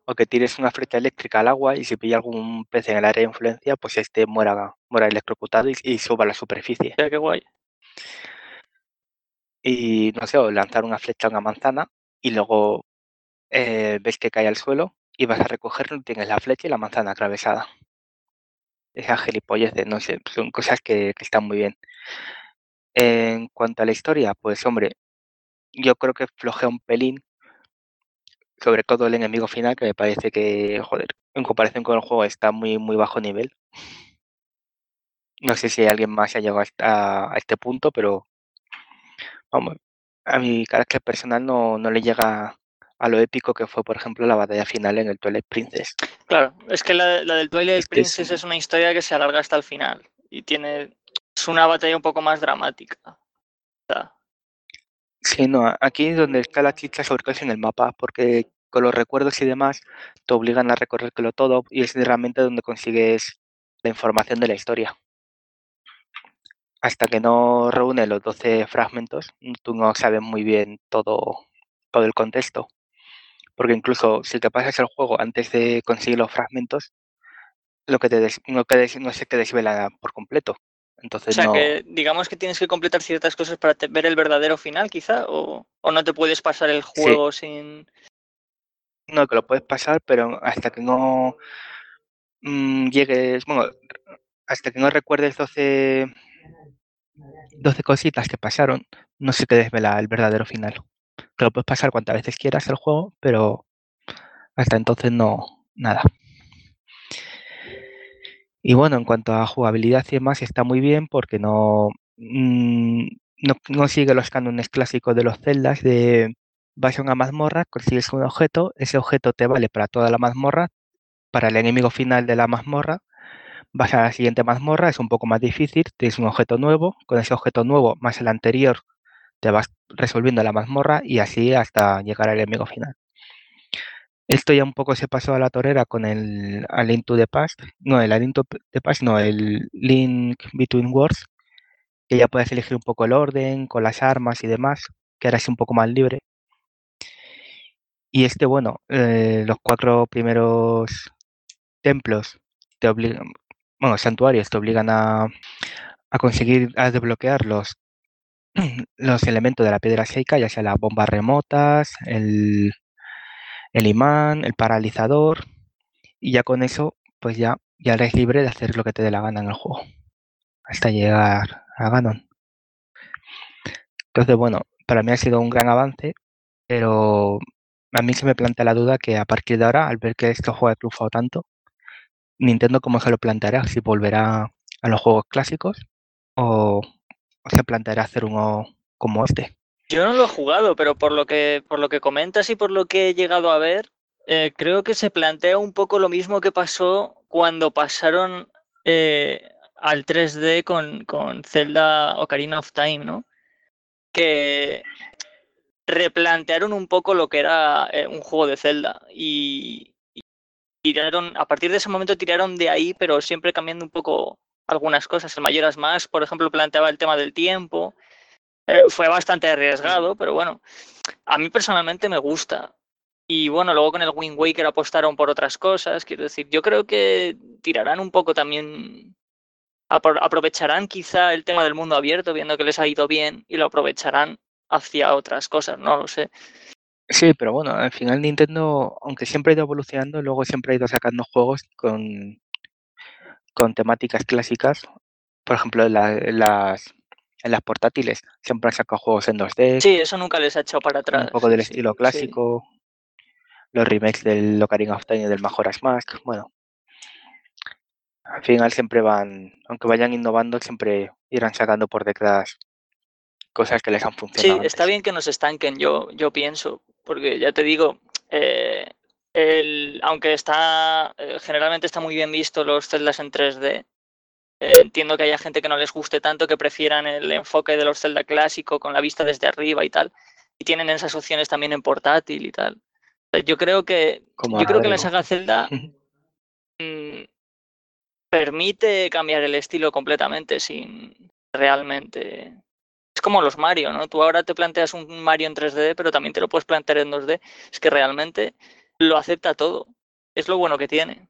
O que tires una flecha eléctrica al agua y si pilla algún pez en el área de influencia, pues este muera, muera electrocutado y, y suba a la superficie. O sea, qué guay. Y no sé, o lanzar una flecha a una manzana y luego eh, ves que cae al suelo y vas a recogerlo tienes la flecha y la manzana atravesada. Esas gilipolleces, no sé, son cosas que, están muy bien. En cuanto a la historia, pues hombre, yo creo que flojea un pelín, sobre todo el enemigo final, que me parece que, joder, en comparación con el juego está muy, muy bajo nivel. No sé si alguien más ha llegado hasta a este punto, pero vamos, a mi carácter personal no, no le llega a lo épico que fue, por ejemplo, la batalla final en el Twilight Princess. Claro, es que la, la del Twilight Es que es Princess es una historia que se alarga hasta el final y tiene. Es una batalla un poco más dramática. O sea, Sí, no, aquí es donde está la chicha, sobre todo en el mapa, porque con los recuerdos y demás te obligan a recorrértelo todo y es realmente donde consigues la información de la historia. Hasta que no reúne los 12 fragmentos, tú no sabes muy bien todo, todo el contexto. Porque incluso si te pasas el juego antes de conseguir los fragmentos, lo que te des- no, que des- no se te desvela por completo. o Entonces sea no, que digamos que tienes que completar ciertas cosas para te- ver el verdadero final, quizá, o, o no te puedes pasar el Sí. juego sin. no, que lo puedes pasar, pero hasta que no mm, llegues, bueno, hasta que no recuerdes 12, 12 cositas que pasaron, no se te desvela el verdadero final. Que lo puedes pasar cuantas veces quieras el juego, pero hasta entonces no, nada. Y bueno, en cuanto a jugabilidad y demás, está muy bien porque no, mm, no, no sigue los cánones clásicos de los celdas de vas a una mazmorra, consigues un objeto, ese objeto te vale para toda la mazmorra, para el enemigo final de la mazmorra, vas a la siguiente mazmorra, es un poco más difícil, tienes un objeto nuevo, con ese objeto nuevo más el anterior te vas resolviendo la mazmorra y así hasta llegar al enemigo final. Esto ya un poco se pasó a la torera con el A Link to the Past, no, el A Link to Past, no, el Link Between Worlds, que ya puedes elegir un poco el orden con las armas y demás, que ahora es un poco más libre. Y este, bueno, eh, los cuatro primeros templos te obligan, bueno, santuarios te obligan a, a conseguir, a desbloquear los, los elementos de la piedra seca, ya sea las bombas remotas, el, el imán, el paralizador, y ya con eso, pues ya, ya eres libre de hacer lo que te dé la gana en el juego, hasta llegar a Ganon. Entonces, bueno, para mí ha sido un gran avance, pero a mí se me plantea la duda que a partir de ahora, al ver que este juego ha triunfado tanto, Nintendo cómo se lo planteará, si volverá a los juegos clásicos o se planteará hacer uno como este. Yo no lo he jugado, pero por lo que, por lo que comentas y por lo que he llegado a ver, eh, creo que se plantea un poco lo mismo que pasó cuando pasaron eh, al 3D con, con Zelda Ocarina of Time, ¿no? Que replantearon un poco lo que era eh, un juego de Zelda y, tiraron, a partir de ese momento tiraron de ahí, pero siempre cambiando un poco algunas cosas. El Mayoras Mask, por ejemplo, planteaba el tema del tiempo. Eh, fue bastante arriesgado, pero bueno, a mí personalmente me gusta. Y bueno, luego con el Wind Waker apostaron por otras cosas. Quiero decir, yo creo que tirarán un poco también, apro- aprovecharán quizá el tema del mundo abierto, viendo que les ha ido bien, y lo aprovecharán hacia otras cosas, no lo sé. Sí, pero bueno, al final Nintendo, aunque siempre ha ido evolucionando, luego siempre ha ido sacando juegos con, con temáticas clásicas. Por ejemplo, en, la- en las, en las portátiles siempre han sacado juegos en 2D, Sí, eso nunca les ha echado para atrás. un poco del sí, estilo sí. clásico. Los remakes del Ocarina of Time y del Majora's Mask. Bueno, al final siempre van, aunque vayan innovando, siempre irán sacando por detrás cosas que les han Sí, funcionado. está antes. bien que nos estanquen, yo, yo pienso, porque ya te digo, eh, el- aunque está eh, generalmente está muy bien visto los celdas en 3D, eh, entiendo que haya gente que no les guste tanto, que prefieran el enfoque de los Zelda clásico con la vista desde arriba y tal, y tienen esas opciones también en portátil y tal. Yo creo que, Como yo creo que la saga Zelda mm, permite cambiar el estilo completamente sin realmente. Es como los Mario, ¿no? Tú ahora te planteas un Mario en 3D, pero también te lo puedes plantear en 2D. Es que realmente lo acepta todo. Es lo bueno que tiene.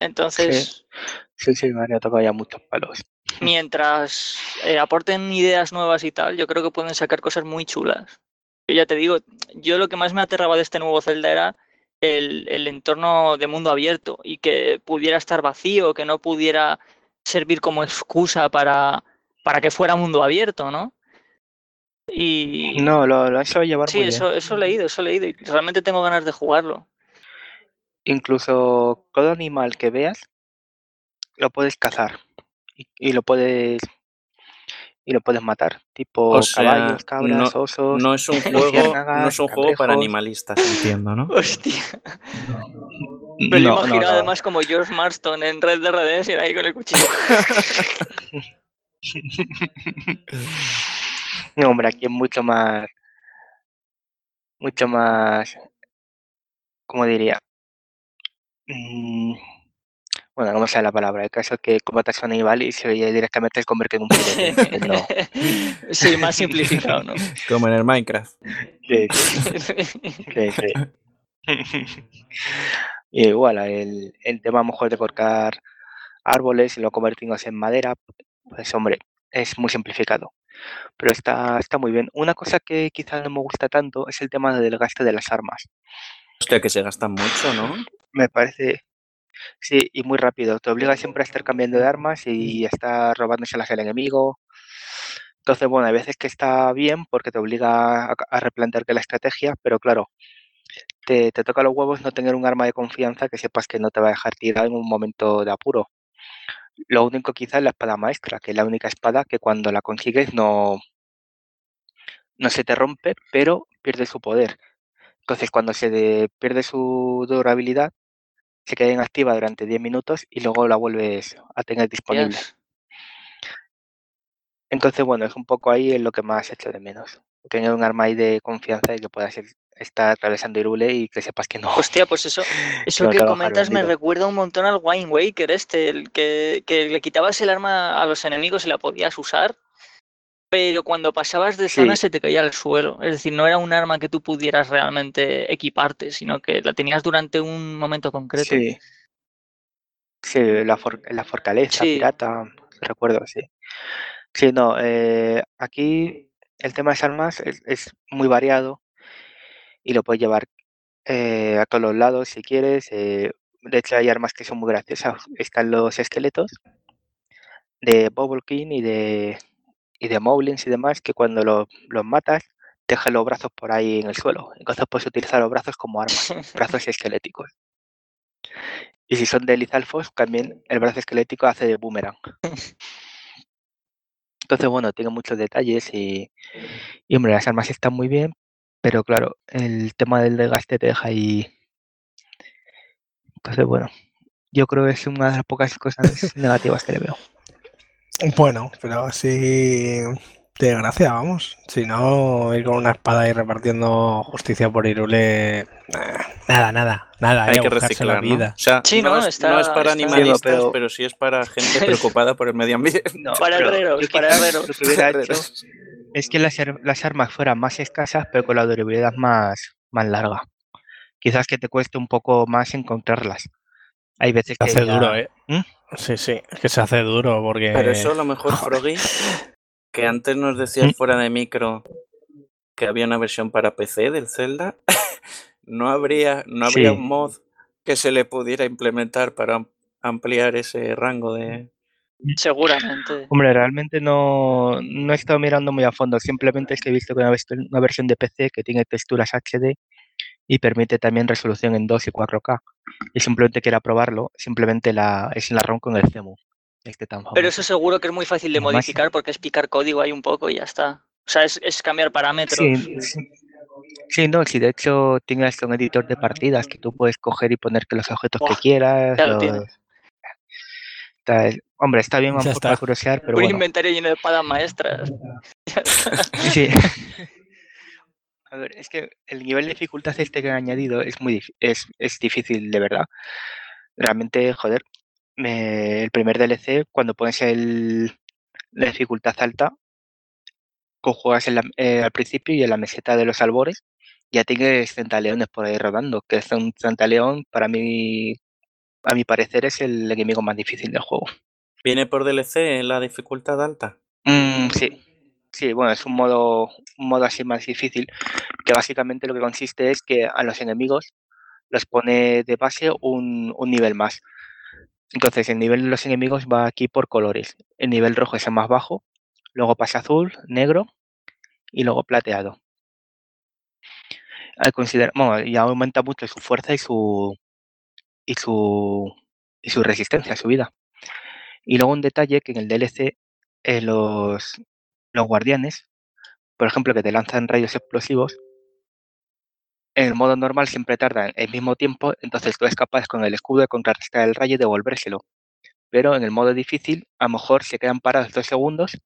Entonces, Sí, sí, Mario ha tocado ya muchos palos. mientras eh, aporten ideas nuevas y tal, yo creo que pueden sacar cosas muy chulas. Yo ya te digo, yo lo que más me aterraba de este nuevo Zelda era el, el entorno de mundo abierto y que pudiera estar vacío, que no pudiera servir como excusa para, para que fuera mundo abierto, ¿no? Y No, lo, lo sabido llevar sí, muy bien. eso, eso he leído, eso he leído y realmente tengo ganas de jugarlo. Incluso todo animal que veas lo puedes cazar y, y lo puedes y lo puedes matar, tipo O sea, caballos, cabras, no- osos. No es un juego, no es un juego para animalistas, entiendo, ¿no? Hostia, me lo No, no, imagino no. además como George Marston en Red Dead Redemption ahí con el cuchillo. No, hombre, aquí es mucho más, mucho más, ¿cómo diría? Mm, bueno, no me sale la palabra. El caso es que combatas a un animal y se directamente se convierte en un no. sí, más simplificado, ¿no? Como en el Minecraft. Sí, sí, sí, sí. Y igual, el, el tema a lo mejor de cortar árboles y lo convertimos en madera, pues hombre, es muy simplificado. Pero está, está muy bien. Una cosa que quizás no me gusta tanto es el tema del gasto de las armas. Hostia, que se gastan mucho, ¿no? Me parece, sí, y muy rápido. Te obliga siempre a estar cambiando de armas y a estar robándoselas al enemigo. Entonces, bueno, hay veces que está bien porque te obliga a, a replantearte la estrategia, pero claro, te, te toca los huevos no tener un arma de confianza que sepas que no te va a dejar tirado en un momento de apuro. Lo único quizás es la espada maestra, que es la única espada que cuando la consigues no, no se te rompe, pero pierde su poder. Entonces, cuando se de- pierde su durabilidad, se queda inactiva durante 10 minutos y luego la vuelves a tener disponible. Entonces, bueno, es un poco ahí en lo que más echo de menos. Tener un arma ahí de confianza y que puedas estar atravesando Irule y que sepas que no. Hostia, pues eso, eso no que comentas me recuerda un montón al Wind Waker este, el que, que le quitabas el arma a los enemigos y la podías usar, pero cuando pasabas de zona Sí. se te caía al suelo. Es decir, no era un arma que tú pudieras realmente equiparte, sino que la tenías durante un momento concreto. Sí. Sí, la, for- la fortaleza, Sí. pirata, recuerdo, sí. Sí, no, eh, aquí el tema de las armas es, es muy variado y lo puedes llevar eh, a todos los lados si quieres. eh, de hecho, hay armas que son muy graciosas. Están los esqueletos de King y de, y de Moblins y demás, que cuando lo- los matas, dejan los brazos por ahí en el suelo. Entonces puedes utilizar los brazos como armas, brazos esqueléticos. Y si son de Lizalfos, también el brazo esquelético hace de boomerang. Entonces, bueno, tiene muchos detalles y, y, hombre, las armas están muy bien, pero claro, el tema del desgaste te deja ahí. Entonces, bueno, yo creo que es una de las pocas cosas negativas que le veo. Bueno, pero así de gracia, vamos. Si no, ir con una espada y repartiendo justicia por Irule. Nada, nada, nada. Hay que reciclar, la ¿no? vida. O sea, Sí, no, no, es, está- no es para animalistas, pero- pero sí es para gente preocupada por el medio ambiente. No, Para herreros, para herreros. Es que las, las armas fueran más escasas, pero con la durabilidad más, más larga. Quizás que te cueste un poco más encontrarlas. Hay veces Se que hace ya- duro, ¿eh? ¿Mm? Sí, sí, es que se hace duro porque. Pero eso a lo mejor, Froggy, que antes nos decías ¿Mm? fuera de micro que había una versión para PC del Zelda, no habría, no habría Sí. un mod que se le pudiera implementar para am- ampliar ese rango de... Seguramente. Hombre, realmente no, no he estado mirando muy a fondo, simplemente es que he visto que una, versión de PC que tiene texturas HD y permite también resolución en 2 y 4K. Y simplemente quiera probarlo, simplemente la, es la ROM con el CEMU. Este tan Pero eso seguro que es muy fácil de Además- modificar porque es picar código ahí un poco y ya está. O sea, es, es cambiar parámetros. Sí, sí. Sí, no, si de hecho tienes un editor de partidas que tú puedes coger y poner que los objetos que quieras. ya lo los- tiene. Está- hombre, está bien mejor está. para curiosear, pero un bueno. inventario lleno de espadas maestras. Sí. A ver, es que el nivel de dificultad este que han añadido es muy es, es difícil de verdad. Realmente, joder, me- el primer DLC, cuando pones el, la dificultad alta, co- juegas en la- eh, al principio y en la meseta de los albores, ya tienes centaleones por ahí rodando, que es un centaleón, para mí, a mi parecer, es el enemigo más difícil del juego. ¿Viene por DLC en la dificultad alta? Mm, sí, sí, bueno, es un modo, un modo así más difícil, que básicamente lo que consiste es que a los enemigos los pone de base un, un nivel más. Entonces, el nivel de los enemigos va aquí por colores. El nivel rojo es el más bajo, luego pasa azul, negro y luego plateado. Al considerar, bueno, y aumenta mucho su fuerza y su y su y su resistencia, su vida. Y luego un detalle que en el DLC eh, los, los guardianes, por ejemplo, que te lanzan rayos explosivos, en el modo normal siempre tardan el mismo tiempo, entonces tú eres capaz con el escudo de contrarrestar el rayo y devolvérselo. Pero en el modo difícil, a lo mejor se quedan parados dos segundos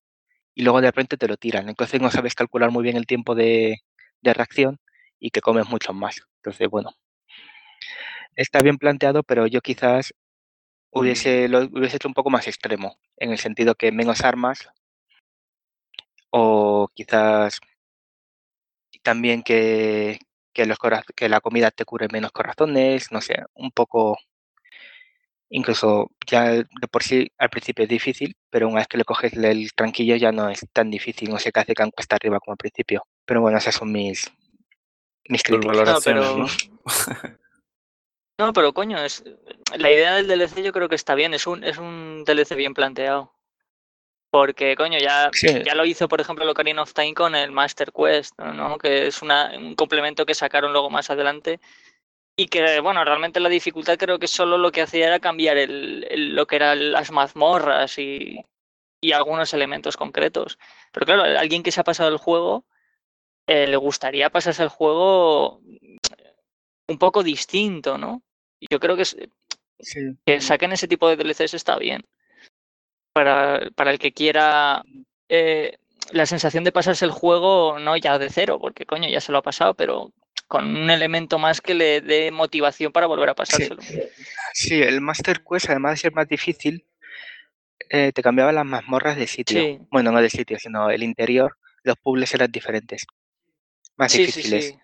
y luego de repente te lo tiran. Entonces no sabes calcular muy bien el tiempo de, de reacción y que comes mucho más. Entonces, bueno, está bien planteado, pero yo quizás hubiese, lo hubiese hecho un poco más extremo, en el sentido que menos armas o quizás también que, que, los que la comida te cure menos corazones, no sé, un poco, incluso ya de por sí al principio es difícil, pero una vez que le coges el tranquillo ya no es tan difícil, no sé qué hace que cuesta arriba como al principio. Pero bueno, esas son mis, mis críticas. valoraciones, pero- ¿no? No, pero coño, es la idea del DLC yo creo que está bien, es un, es un DLC bien planteado. Porque, coño, ya, Sí. ya lo hizo, por ejemplo, el Ocarina of Time con el Master Quest, ¿no? Que es una, un complemento que sacaron luego más adelante. Y que, bueno, realmente la dificultad creo que solo lo que hacía era cambiar el, el- lo que eran las mazmorras y, y algunos elementos concretos. Pero claro, alguien que se ha pasado el juego, eh, le gustaría pasarse el juego un poco distinto, ¿no? Yo creo que, Sí. que saquen ese tipo de DLCs está bien. Para, para el que quiera eh, la sensación de pasarse el juego, no ya de cero, porque coño, ya se lo ha pasado, pero con un elemento más que le dé motivación para volver a pasárselo. Sí, el Master Quest, además de ser más difícil, eh, te cambiaba las mazmorras de sitio. Sí. Bueno, no de sitio, sino el interior. Los puzzles eran diferentes. Más Sí, difíciles.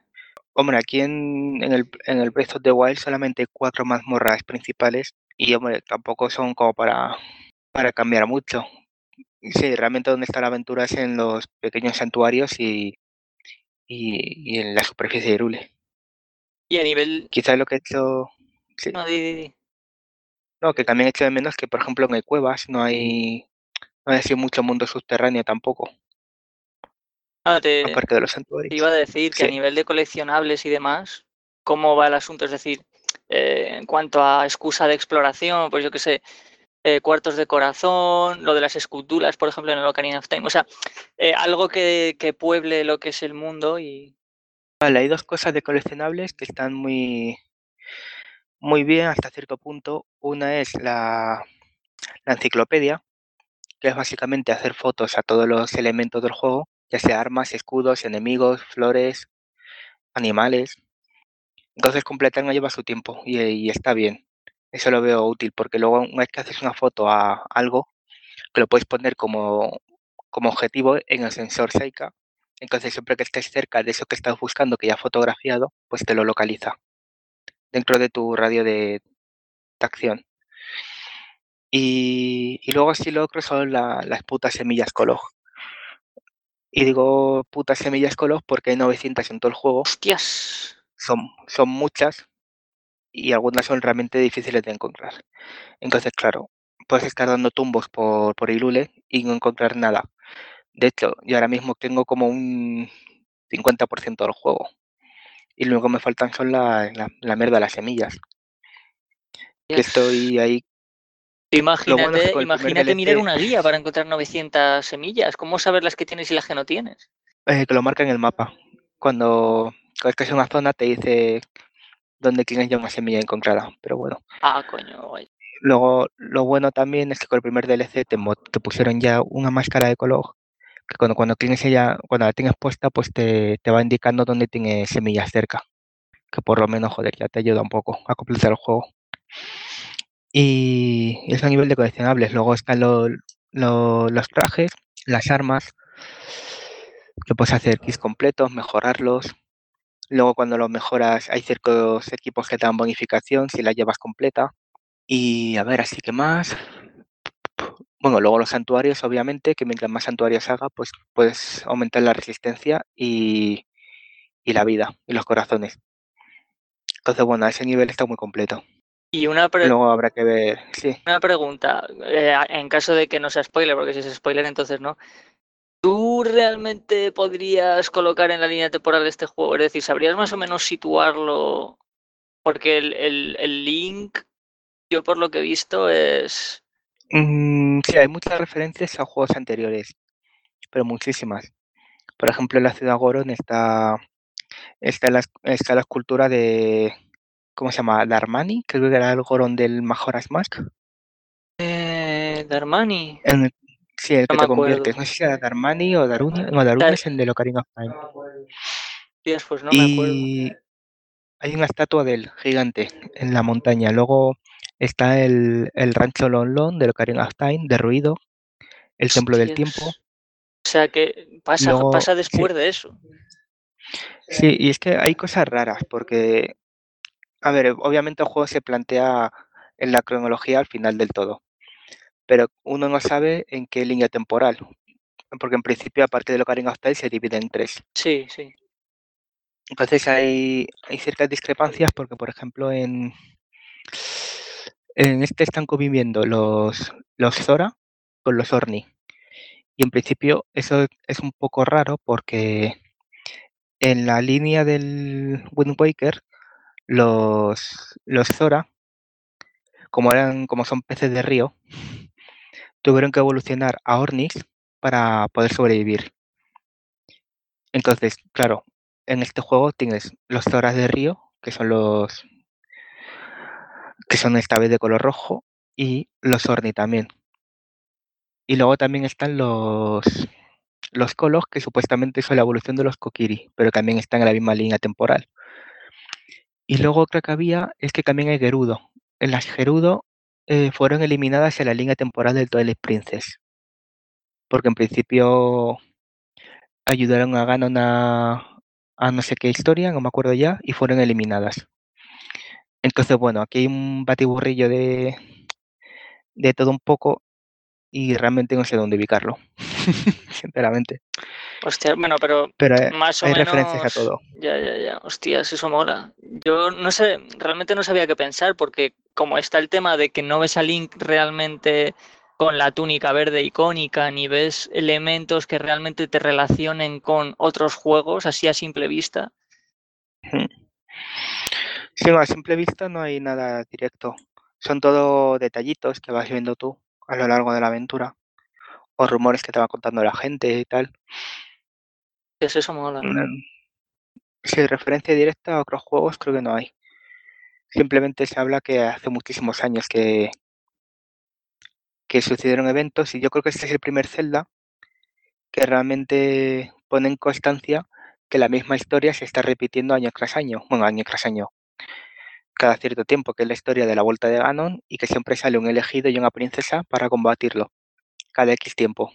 Hombre, aquí en, en el, en el Breath of the Wild solamente hay cuatro mazmorras principales y, hombre, tampoco son como para, para cambiar mucho. Sí, realmente donde está la aventura es en los pequeños santuarios y, y, y en la superficie de Irule. Y a nivel. Quizás lo que he hecho... Sí. No, di, di, di. No, que también he hecho de menos que, por ejemplo, en el Cuevas no hay, no hay así mucho mundo subterráneo tampoco, Ah, te, aparte de los te santuarios. iba a decir que a nivel de coleccionables y demás, ¿cómo va el asunto? Es decir, eh, en cuanto a excusa de exploración, pues yo qué sé, eh, cuartos de corazón, lo de las esculturas, por ejemplo, en el Ocarina of Time. O sea, eh, algo que, que pueble lo que es el mundo y. Vale, hay dos cosas de coleccionables que están muy, muy bien hasta cierto punto. Una es la, la enciclopedia, que es básicamente hacer fotos a todos los elementos del juego, ya sea armas, escudos, enemigos, flores, animales. Entonces completar no lleva su tiempo y, y está bien. Eso lo veo útil porque luego una vez que haces una foto a algo, que lo puedes poner como, como objetivo en el sensor Seika, entonces siempre que estés cerca de eso que estás buscando, que ya has fotografiado, pues te lo localiza dentro de tu radio de, de acción. Y, y luego así lo otro son la- las putas semillas Colog. Y digo putas semillas Colog porque hay 900 en todo el juego, ¡Hostias! son, son muchas y algunas son realmente difíciles de encontrar. Entonces, claro, puedes estar dando tumbos por, por Irule y no encontrar nada. De hecho, yo ahora mismo tengo como un 50% del juego. Y luego me faltan son la, la, la mierda de las semillas. Que estoy ahí. Imagínate, bueno es que imagínate mirar una guía para encontrar 900 semillas. ¿Cómo saber las que tienes y las que no tienes? eh, que lo marca en el mapa. Cuando es que es una zona te dice dónde tienes ya una semilla encontrada. Pero bueno. Ah, coño, guay. Luego, lo bueno también es que con el primer DLC te, te pusieron ya una máscara de color que cuando, cuando tienes ella, cuando la tienes puesta, pues te, te va indicando dónde tienes semillas cerca. Que por lo menos, joder, ya te ayuda un poco a completar el juego. Y es a nivel de coleccionables. Luego están lo- lo- los trajes, las armas, que puedes hacer kits completos, mejorarlos. Luego cuando los mejoras hay ciertos equipos que te dan bonificación si la llevas completa. Y a ver, así que más. Bueno, luego los santuarios, obviamente, que mientras más santuarios haga, pues puedes aumentar la resistencia y, y la vida y los corazones. Entonces, bueno, a ese nivel está muy completo. Y una, Luego habrá que ver, sí. una pregunta, eh, en caso de que no sea spoiler, porque si es spoiler entonces no. ¿Tú realmente podrías colocar en la línea temporal este juego? Es decir, ¿sabrías más o menos situarlo? Porque el, el- el link, yo por lo que he visto, es... Mm, sí, hay muchas referencias a juegos anteriores, pero muchísimas. Por ejemplo, en la ciudad Goron está, está, la, está la escultura de, ¿cómo se llama? Darmani, creo que era el Goron del Majora's Mask. Eh, Darmani. En sí, el que te acuerdo. conviertes. No sé si era Darmani o Daruni. No, Daruni Dar- es el de Ocarina of Time. Dios, pues no me acuerdo. y hay una estatua de él gigante en la montaña. Luego está el, el rancho Lon Lon de Ocarina of Time, derruido. El templo del tiempo. O sea que pasa, Luego- pasa sí. después de eso. Sí, y es que hay cosas raras porque, a ver, obviamente el juego se plantea en la cronología al final del todo, pero uno no sabe en qué línea temporal, porque en principio, aparte de Ocarina of Time, se divide en tres. Sí, sí. Entonces hay, hay ciertas discrepancias porque, por ejemplo, en, en este están conviviendo los, los Zora con los Orni. Y en principio eso es un poco raro porque en la línea del Wind Waker, los, los Zora, como, eran, como son peces de río, tuvieron que evolucionar a Ornis para poder sobrevivir. Entonces, claro, en este juego tienes los Zoras de río, que son los que son esta vez de color rojo, y los Orni también. Y luego también están los los Kolos, que supuestamente son la evolución de los Kokiri, pero también están en la misma línea temporal. Y luego otra que había es que también hay Gerudo. En las Gerudo eh, fueron eliminadas en la línea temporal del Twilight Princess. Porque en principio ayudaron a Ganon a, a no sé qué historia, no me acuerdo ya, y fueron eliminadas. Entonces, bueno, aquí hay un batiburrillo de, de todo un poco y realmente no sé dónde ubicarlo, sinceramente. Hostia, bueno, pero Pero eh, más o hay menos. referencias a todo. Ya, ya, ya. Hostias, eso mola. Yo no sé, realmente no sabía qué pensar, porque como está el tema de que no ves a Link realmente con la túnica verde icónica, ni ves elementos que realmente te relacionen con otros juegos, así a simple vista. Sí, a simple vista no hay nada directo. Son todo detallitos que vas viendo tú a lo largo de la aventura. O rumores que te va contando la gente y tal. Es eso mola. Mm, Sí, referencia directa a otros juegos creo que no hay. Simplemente se habla que hace muchísimos años que, que sucedieron eventos y yo creo que este es el primer Zelda que realmente pone en constancia que la misma historia se está repitiendo año tras año. Bueno, año tras año. Cada cierto tiempo, que es la historia de la vuelta de Ganon y que siempre sale un elegido y una princesa para combatirlo. Cada X tiempo.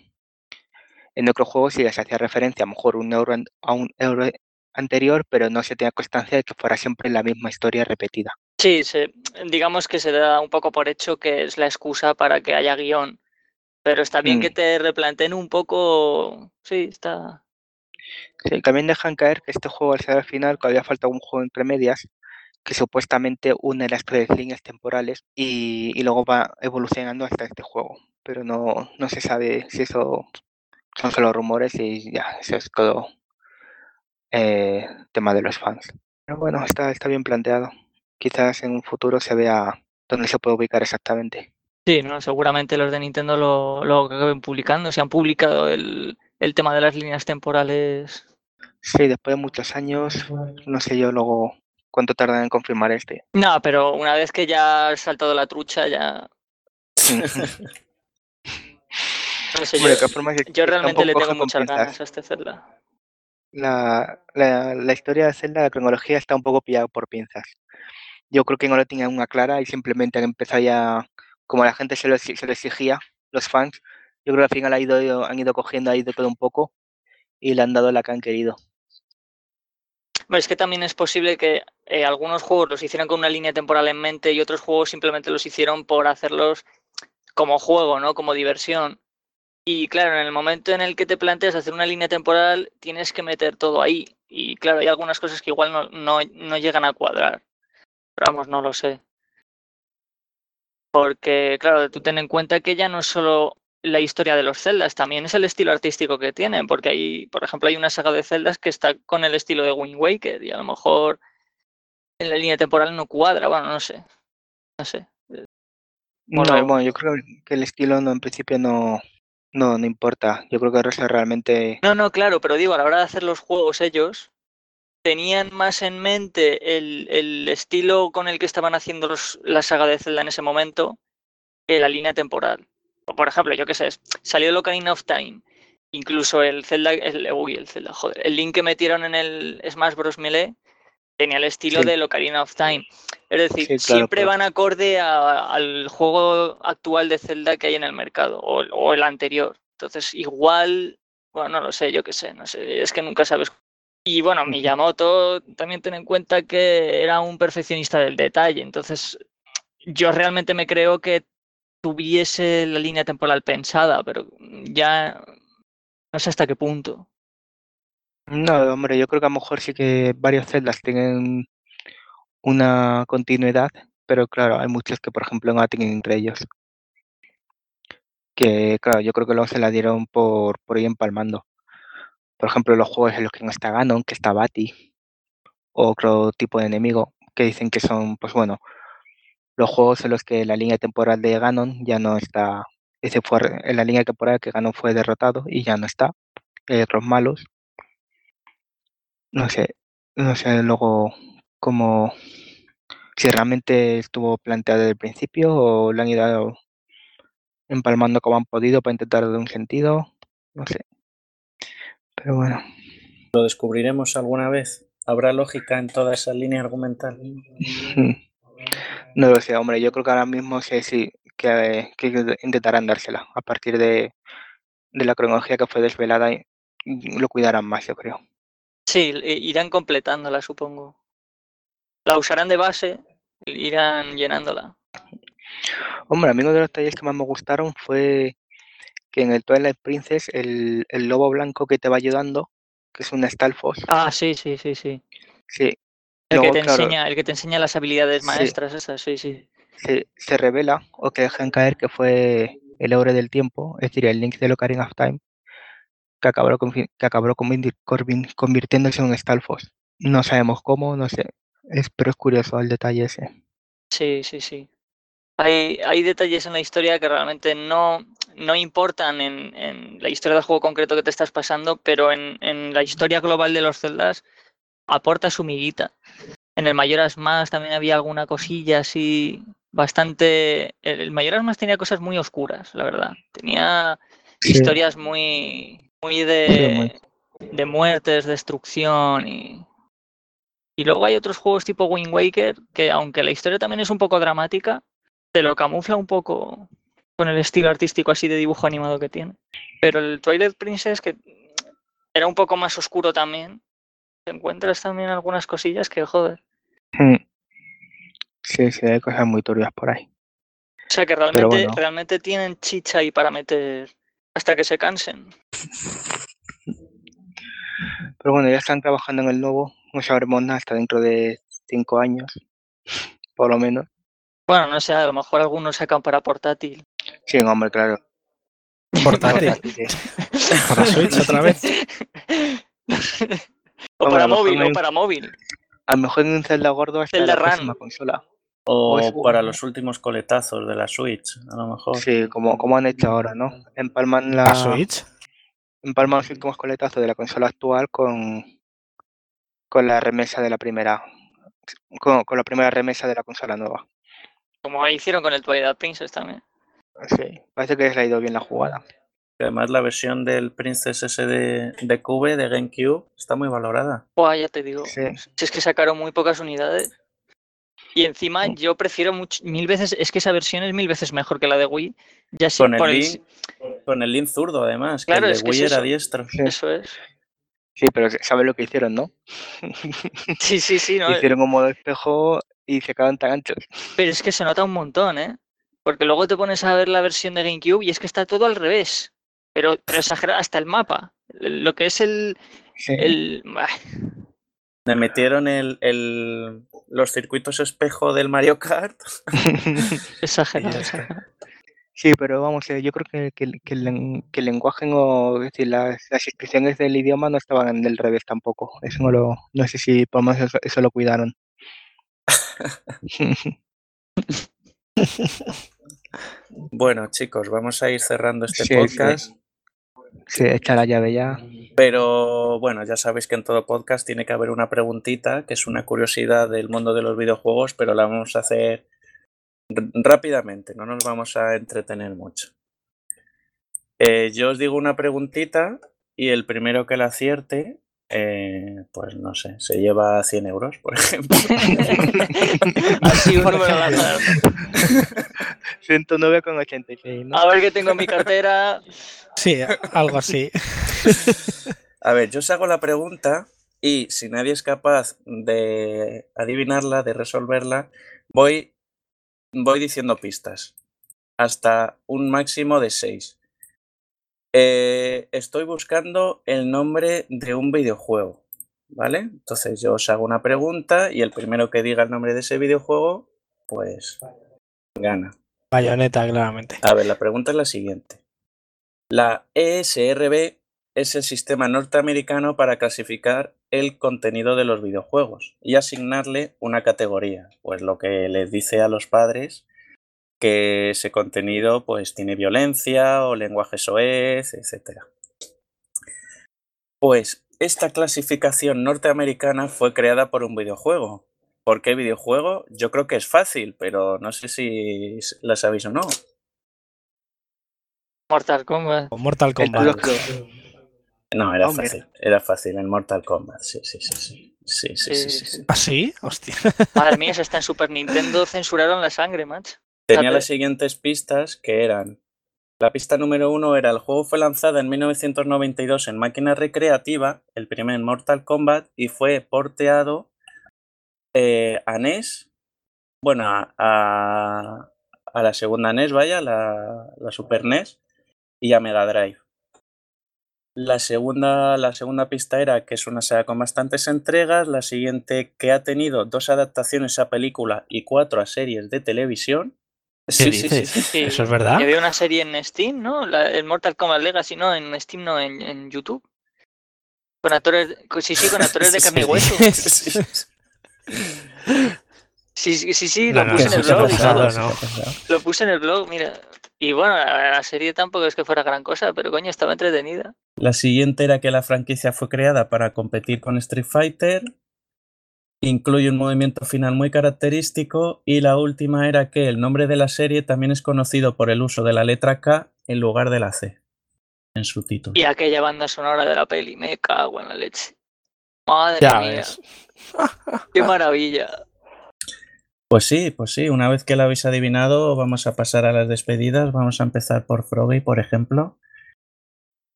En otros juegos sí se hacía referencia a lo mejor un euro a un euro anterior, pero no se tenía constancia de que fuera siempre la misma historia repetida. Sí, se, digamos que se da un poco por hecho que es la excusa para que haya guion. Pero está bien que Mm. te replanteen un poco. Sí, está. Sí, también dejan caer que este juego al ser al final todavía falta un juego entre medias que supuestamente une las tres líneas temporales y, y luego va evolucionando hasta este juego. Pero no, no se sabe si eso son solo rumores y ya, eso es todo eh, tema de los fans. Pero bueno, está, está bien planteado. Quizás en un futuro se vea dónde se puede ubicar exactamente. Sí, no, seguramente los de Nintendo lo, lo acaben publicando. Si han publicado el, el tema de las líneas temporales. Sí, después de muchos años, no sé yo luego cuánto tardan en confirmar este. No, pero una vez que ya has saltado la trucha, ya. No sé, yo, yo realmente le tengo muchas ganas a este Zelda. La, la, la historia de Zelda, la cronología está un poco pillada por pinzas. Yo creo que no lo tenían una clara y simplemente han empezado ya, como la gente se lo, se lo exigía, los fans, yo creo que al final ha ido, han ido cogiendo ahí de todo un poco y le han dado la que han querido. Es que también es posible que eh, algunos juegos los hicieran con una línea temporal en mente y otros juegos simplemente los hicieron por hacerlos como juego, ¿no? Como diversión. Y claro, en el momento en el que te planteas hacer una línea temporal, tienes que meter todo ahí. Y claro, hay algunas cosas que igual no, no, no llegan a cuadrar. Pero vamos, no lo sé. Porque, claro, tú ten en cuenta que ya no es solo la historia de los celdas, también es el estilo artístico que tienen. Porque hay, por ejemplo, hay una saga de celdas que está con el estilo de Wind Waker y a lo mejor en la línea temporal no cuadra. Bueno, no sé. No sé. No, Bueno. bueno, yo creo que el estilo no, en principio no, no, no importa. Yo creo que Rosa realmente... No, no, claro, pero digo, a la hora de hacer los juegos ellos tenían más en mente el, el estilo con el que estaban haciendo los- la saga de Zelda en ese momento que la línea temporal. Por ejemplo, yo qué sé, salió el Ocarina of Time, incluso el Zelda, el, uy, el Zelda, joder, el link que metieron en el Smash Bros. Melee tenía el estilo Sí. del Ocarina of Time. Es decir, Sí, claro, siempre claro. van acorde a- al juego actual de Zelda que hay en el mercado o, o el anterior. Entonces, igual, bueno, no lo sé, yo qué sé, no sé, es que nunca sabes. Y bueno. Miyamoto, también ten en cuenta que era un perfeccionista del detalle, entonces yo realmente me creo que tuviese la línea temporal pensada, pero ya no sé hasta qué punto. No, hombre, yo creo que a lo mejor sí que varios Zeldas tienen una continuidad, pero claro, hay muchos que, por ejemplo, no tienen entre ellos. Que, claro, yo creo que luego se la dieron por, por ir empalmando. Por ejemplo, los juegos en los que no está Ganon, que está Bati, o otro tipo de enemigo, que dicen que son, pues bueno, los juegos en los que la línea temporal de Ganon ya no está, ese fue en la línea temporal que Ganon fue derrotado y ya no está. Hay otros malos. No sé, no sé luego cómo, si realmente estuvo planteado desde el principio o lo han ido empalmando como han podido para intentar dar un sentido, no sé. Pero bueno, ¿Lo descubriremos alguna vez? ¿Habrá lógica en toda esa línea argumental? no lo sé, hombre, yo creo que ahora mismo sí, sí que, que intentarán dársela a partir de, de la cronología que fue desvelada y lo cuidarán más, yo creo. Sí, i- irán completándola, supongo. La usarán de base, irán llenándola. Hombre, a mí uno de los detalles que más me gustaron fue que en el Twilight Princess el, el lobo blanco que te va ayudando, que es un Stalfos, Ah, sí, sí, sí, sí. sí, El que luego, te claro, enseña, el que te enseña las habilidades Sí. maestras, esas, sí, sí. se, se revela o que dejan caer que fue el Eure del Tiempo, es decir, el Link de Ocarina of Time, que acabó, que acabó convirtiéndose en un Stalfos. No sabemos cómo, no sé, es, pero es curioso el detalle ese. Sí, sí, sí. Hay, hay detalles en la historia que realmente no, no importan en, en la historia del juego concreto que te estás pasando, pero en, en la historia global de los celdas aporta su miguita. En el Mayoras Más también había alguna cosilla así bastante... El Mayoras Más tenía cosas muy oscuras, la verdad. Tenía Sí. historias muy, muy de, de muertes, destrucción y... Y luego hay otros juegos tipo Wind Waker que aunque la historia también es un poco dramática, te lo camufla un poco con el estilo artístico así de dibujo animado que tiene. Pero el Twilight Princess, que era un poco más oscuro también, te encuentras también algunas cosillas que, joder. Mm. Sí, sí, hay cosas muy turbias por ahí. O sea que realmente, bueno. realmente tienen chicha ahí para meter hasta que se cansen. Pero bueno, ya están trabajando en el nuevo, no sabremos nada hasta dentro de cinco años, por lo menos. Bueno, no sé, a lo mejor algunos sacan para portátil. Sí, hombre, claro. Portátil. Para Switch otra vez. o para móvil, o para móvil. A lo mejor en un Zelda gordo hasta Zelda la próxima consola. O O es- para los últimos coletazos de la Switch, a lo mejor. Sí, como, como han hecho ahora, ¿no? Empalman la, ¿La Switch? empalman los últimos coletazos de la consola actual con, con la remesa de la primera. Con, con la primera remesa de la consola nueva. Como hicieron con el Twilight Princess también. Sí, parece que les ha ido bien la jugada. Además, la versión del Princess S de, de Cube, de GameCube, está muy valorada. Buah, ya te digo. Sí. Si es que sacaron muy pocas unidades. Y encima Mm. yo prefiero much- mil veces, es que esa versión es mil veces mejor que la de Wii. Ya sí, Con el, link, con el link zurdo, además, que Claro, el de es que Wii es era eso. diestro. Sí, Eso es. sí, pero ¿sabes lo que hicieron, no? Sí, sí, sí, no, Hicieron un modo espejo y se quedaron tan anchos. pero es que se nota un montón, ¿eh? Porque luego te pones a ver la versión de GameCube y es que está todo al revés. Pero, pero exagerado, hasta el mapa. Lo que es el. Sí. el Le metieron el, el- los circuitos espejo del Mario Kart. exagerado. Sí, pero vamos, eh, yo creo que, que el- que el, len- que el lenguaje o es decir, las, las inscripciones del idioma no estaban del revés tampoco. Eso no lo, no sé si por menos eso, eso lo cuidaron. Bueno, chicos, vamos a ir cerrando este sí. podcast. sí, echa la llave ya. Pero bueno, ya sabéis que en todo podcast tiene que haber una preguntita, que es una curiosidad del mundo de los videojuegos, pero la vamos a hacer rápidamente, no nos vamos a entretener mucho. Eh, yo os digo una preguntita y el primero que la acierte, eh, pues no sé, se lleva 100 euros, por ejemplo. Así un número al azar. 109,86, ¿no? A ver qué tengo en mi cartera. Sí, algo así. A ver, yo os hago la pregunta y si nadie es capaz de adivinarla, de resolverla, voy, voy diciendo pistas. Hasta un máximo de seis. Eh, estoy buscando el nombre de un videojuego, ¿vale? Entonces yo os hago una pregunta y el primero que diga el nombre de ese videojuego, pues gana. Bayoneta, claramente. A ver, la pregunta es la siguiente. La ESRB es el sistema norteamericano para clasificar el contenido de los videojuegos y asignarle una categoría, pues lo que les dice a los padres que ese contenido pues tiene violencia o lenguaje soez, etc. Pues esta clasificación norteamericana fue creada por un videojuego. ¿Por qué videojuego? Yo creo que es fácil, pero no sé si la sabéis o no. Mortal Kombat. O Mortal Kombat. No, era Hombre. fácil. Era fácil en Mortal Kombat. Sí, sí, sí, sí. Sí, sí, sí, sí, sí. ¿Ah, sí? Hostia. Madre mía, si está en Super Nintendo, censuraron la sangre, macho. Tenía las siguientes pistas que eran. La pista número uno era el juego fue lanzado en 1992 en máquina recreativa, el primer Mortal Kombat, y fue porteado eh, a NES, bueno, a, a- a la segunda NES, vaya, la, la Super NES, y a Mega Drive. La segunda, la segunda pista era que es una saga con bastantes entregas, la siguiente que ha tenido dos adaptaciones a película y cuatro a series de televisión. ¿Qué dices? Sí. ¿Eso es verdad? Y había una serie en Steam, ¿no? La- el Mortal Kombat Legacy, no, en Steam, no, en, en YouTube. Con actores, con- sí, sí, con actores de carne y hueso. Sí. Sí, sí, sí, sí, No, lo no, puse en el blog. pasado. Lo puse en el blog, mira. Y bueno, la, la serie tampoco es que fuera gran cosa, pero coño, estaba entretenida. La siguiente era que la franquicia fue creada para competir con Street Fighter. Incluye un movimiento final muy característico. Y la última era que el nombre de la serie también es conocido por el uso de la letra K en lugar de la C en su título. Y aquella banda sonora de la peli, me cago en la leche. Madre Ya mía, ves. qué maravilla. Pues sí, pues sí. Una vez que la habéis adivinado, vamos a pasar a las despedidas. Vamos a empezar por Froggy, por ejemplo.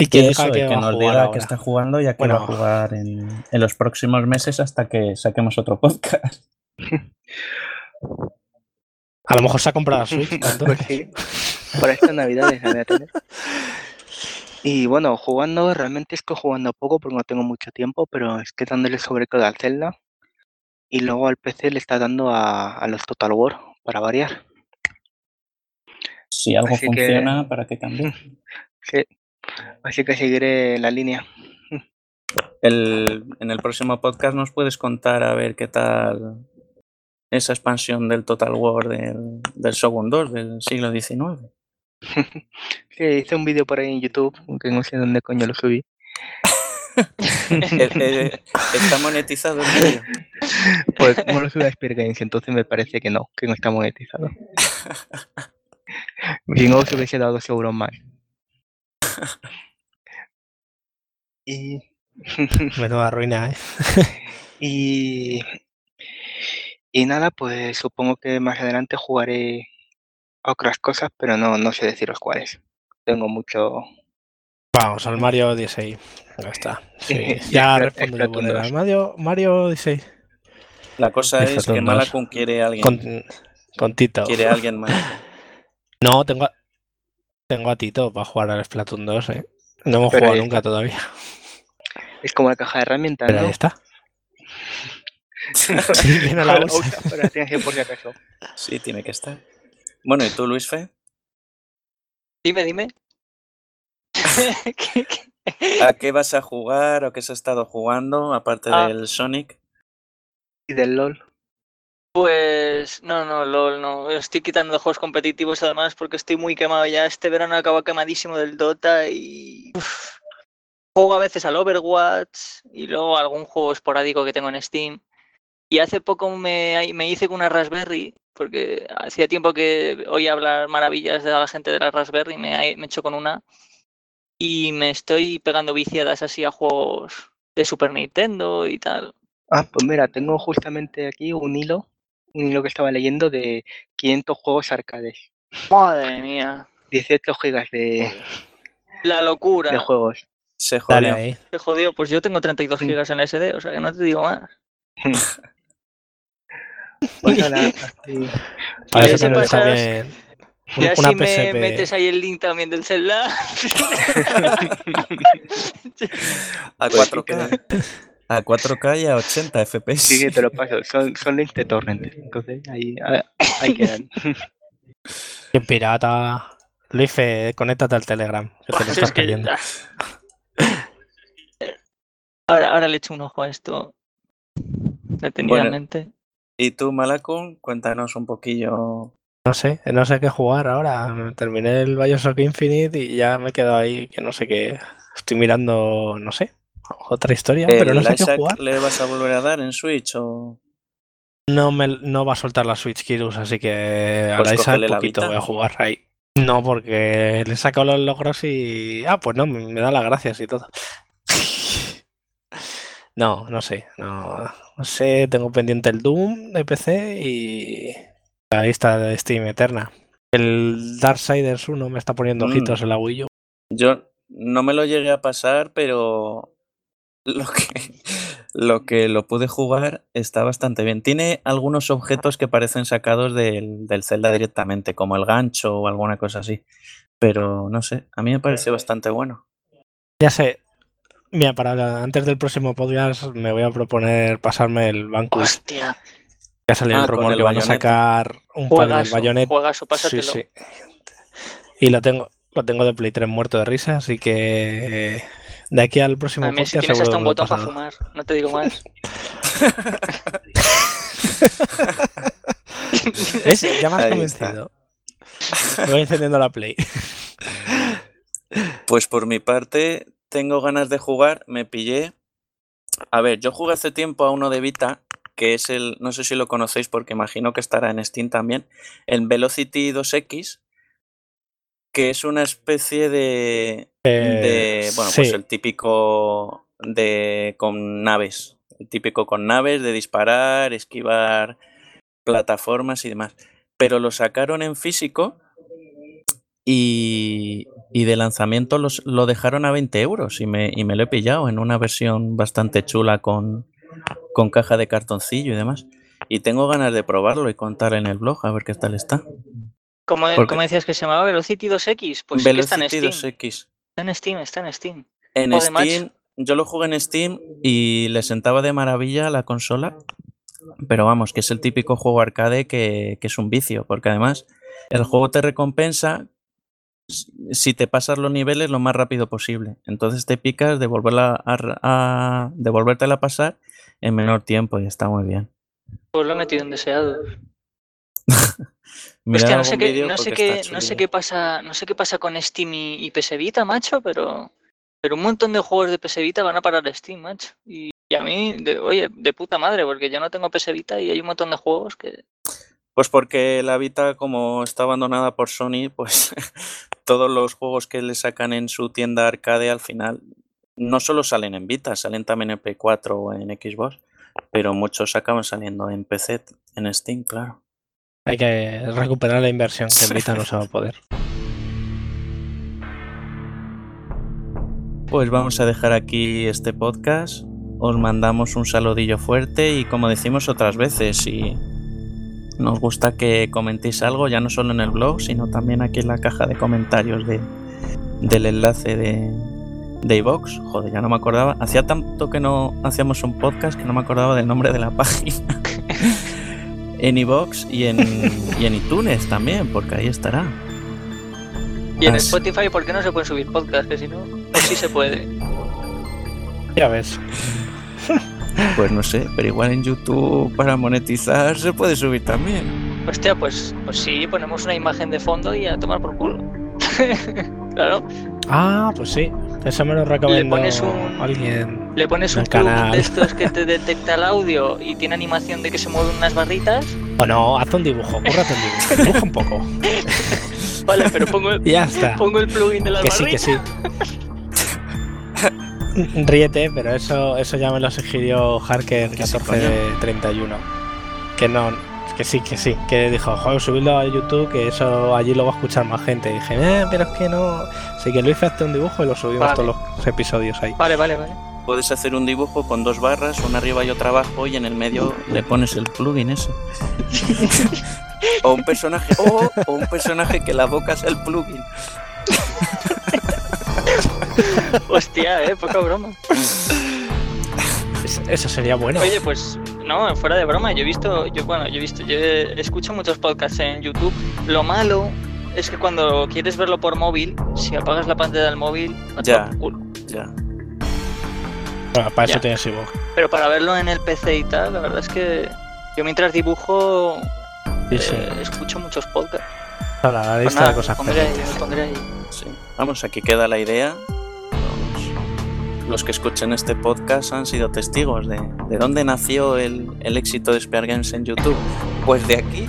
Y Y que eso, y que que a nos diga que está jugando, ya que Bueno. va a jugar en, en los próximos meses hasta que saquemos otro podcast. A lo mejor se ha comprado la Switch. Pues entonces. sí, para estas navidades la voy a tener. Y bueno, jugando, realmente estoy jugando poco porque no tengo mucho tiempo, pero es que dándole sobre todo al Zelda. Y luego al PC le está dando a, a los Total War, para variar. Si algo Así que- funciona, para que cambie. Sí. Así que seguiré la línea. El, en el próximo podcast nos puedes contar a ver qué tal esa expansión del Total War del, del Shogun 2 del siglo XIX. Sí, hice un vídeo por ahí en YouTube, aunque no sé dónde coño lo subí. Eh, eh, ¿Está monetizado el vídeo? Pues como lo subí a Spear Games, entonces me parece que no, que no está monetizado. Si no, se hubiese dado dos euros más. Y, Menuda ruina, ¿eh? y, y nada, pues supongo que más adelante jugaré a otras cosas, pero no, no sé deciros cuáles. Tengo mucho... Vamos, al Mario Odyssey. Ya está. Sí, ya Splat- respondo yo por Splatoon él. 2. Al Mario, Mario Odyssey. La cosa es que Splatoon 2. Malakun quiere a alguien, Con, con Tito. quiere a alguien más. No, tengo a, tengo a Tito para jugar al Splatoon 2, ¿eh? No hemos Pero jugado ahí nunca todavía. Es como la caja de herramientas, Pero ahí ¿no? está. Sí, que no la Ahora usa. usa, pero la tienes que por si acaso. Sí, tiene que estar. Bueno, ¿y tú, Luis Fe? Dime, dime. ¿Qué- qué? ¿A qué vas a jugar o qué has estado jugando aparte Ah. del Sonic? Y del LOL. Pues no, no, LOL no. Estoy quitando juegos competitivos además porque estoy muy quemado ya. Este verano acabo quemadísimo del Dota y uf, juego a veces al Overwatch y luego algún juego esporádico que tengo en Steam. Y hace poco me, me hice con una Raspberry porque hacía tiempo que oía hablar maravillas de la gente de la Raspberry, me, me he hecho con una y me estoy pegando viciadas así a juegos de Super Nintendo y tal. Ah, pues mira, tengo justamente aquí un hilo, un hilo que estaba leyendo de 500 juegos arcades. Madre mía, 18 gigas de, la locura. de juegos. Se Dale jodió. ahí. Se jodió, pues yo tengo 32 Sí. gigas en SD, o sea que no te digo más. Pues nada, así- Para eso si tenemos pasas- también Y una así me metes ahí el link también del. A Pues sí 4K. A 4K y a 80 FPS. sí que te lo paso. Son, son links de torrent. Entonces ahí, ahí- quedan. Qué pirata. Luis, Fe, conéctate al Telegram, que te lo estás perdiendo. ahora, ahora le echo un ojo a esto. Detenidamente. Y tú, Malakun, cuéntanos un poquillo. No sé, no sé qué jugar ahora. Terminé el Bioshock Infinite y ya me he quedado ahí que no sé qué. Estoy mirando, no sé, otra historia, pero no ¿El sé qué jugar. le vas a volver a dar en Switch o...? No, me, no va a soltar la Switch Kirus, así que Pues ahora Isaac poquito voy a jugar ahí. No, porque le he sacado los logros y. Ah, pues no, me, me da las gracias y todo. No, no sé. No, no sé, tengo pendiente el Doom de PC y la lista de Steam Eterna. El Darksiders 1 me está poniendo Mm. ojitos en la Wii U. Yo no me lo llegué a pasar, pero lo que, lo que lo pude jugar está bastante bien. Tiene algunos objetos que parecen sacados del, del Zelda directamente, como el gancho o alguna cosa así. Pero no sé, a mí me parece bastante bueno. Ya sé. Mira, para antes del próximo podcast me voy a proponer pasarme el Banco. Hostia, Ya salió Ah, el rumor el que van a sacar un par del juegazo, Bayonetta. juegazo, Sí, pásatelo. sí. Y lo tengo, lo tengo de Play 3 muerto de risa, así que eh, de aquí al próximo A mí si podcast tienes hasta un botón para fumar, no te digo más. ¿Ves? Ya me has convencido. Me voy encendiendo la Play. Pues por mi parte, tengo ganas de jugar. Me pillé. A ver, yo jugué hace tiempo a uno de Vita, que es el. No sé si lo conocéis porque imagino que estará en Steam también. El Velocity 2X, que es una especie de. de Eh, bueno, pues el típico de. con naves. El típico con naves, de disparar, esquivar plataformas y demás. Pero lo sacaron en físico y, y de lanzamiento los, lo dejaron a 20 euros y me, y me lo he pillado en una versión bastante chula con, con caja de cartoncillo y demás. Y tengo ganas de probarlo y contar en el blog a ver qué tal está. ¿Cómo, cómo decías que se llamaba Velocity 2X? Pues sí que está en Velocity Steam. 2X. Está en Steam, está en Steam. En. Steam, yo lo jugué en Steam y le sentaba de maravilla a la consola. Pero vamos, que es el típico juego arcade que, que es un vicio, porque además el juego te recompensa si te pasas los niveles lo más rápido posible. Entonces te picas de volverla a, a devolvértela a pasar en menor tiempo y está muy bien. Pues lo he metido en deseado. Hostia, no sé, qué, no, sé qué, no sé qué pasa, no sé qué pasa con Steam y, y PS Vita, macho, pero, pero un montón de juegos de PS Vita van a parar Steam, macho. Y, y a mí, de, oye, de puta madre, porque yo no tengo PS Vita y hay un montón de juegos que. Pues porque la Vita, como está abandonada por Sony, pues todos los juegos que le sacan en su tienda arcade al final no solo salen en Vita, salen también en P4 o en Xbox, pero muchos acaban saliendo en PC, en Steam, claro. Hay que recuperar la inversión que Vita no se va a poder. Pues vamos a dejar aquí este podcast. Os mandamos un saludillo fuerte y como decimos otras veces, si nos gusta que comentéis algo, ya no solo en el blog, sino también aquí en la caja de comentarios de, del enlace de, de iVox. Joder, ya no me acordaba. Hacía tanto que no hacíamos un podcast que no me acordaba del nombre de la página. En iVox y en, y en iTunes también, porque ahí estará. Y en Así. Spotify, ¿por qué no se pueden subir podcasts? Que si no, pues sí se puede. Ya ves. Pues no sé, pero igual en YouTube para monetizar se puede subir también. Hostia, pues, pues sí, ponemos una imagen de fondo y a tomar por culo. claro. Ah, pues sí. Eso me lo recomendó le pones un, alguien. Le pones un plugin de estos que te detecta el audio y tiene animación de que se mueven unas barritas. O no, haz un dibujo, cúrrate un dibujo. Dibuja un poco. Vale, pero pongo el, ya está. pongo el plugin de las que barritas. sí, que sí. Ríete, pero eso, eso ya me lo sugirió Harker 1431. Que no, que sí, que sí. Que dijo, joder, subidlo a YouTube, que eso allí lo va a escuchar más gente. Y dije, eh, pero es que no. Así que Luis hace un dibujo y lo subimos Vale. todos los episodios ahí. Vale, vale, vale. Puedes hacer un dibujo con dos barras, una arriba y otra abajo, y en el medio le pones el plugin ese. o un personaje, o, o un personaje que la boca sea el plugin. Hostia, eh, poca broma. Eso sería bueno. Oye, pues no, fuera de broma, yo he visto, yo bueno, yo he visto, yo he- escucho muchos podcasts en YouTube. Lo malo es que cuando quieres verlo por móvil, si apagas la pantalla del móvil, a Ya. culo. Ya. Bueno, para eso tienes iVoox. Pero para verlo en el PC y tal, la verdad es que yo mientras dibujo Sí, sí. eh, escucho muchos podcasts. Ahora, la Pues lista nada, de cosas me pondré ahí, pendientes. me pondré ahí. Sí. Vamos, aquí queda la idea. Los, que escuchen este podcast han sido testigos de, de dónde nació el, el éxito de Spear Games en YouTube. Pues de aquí.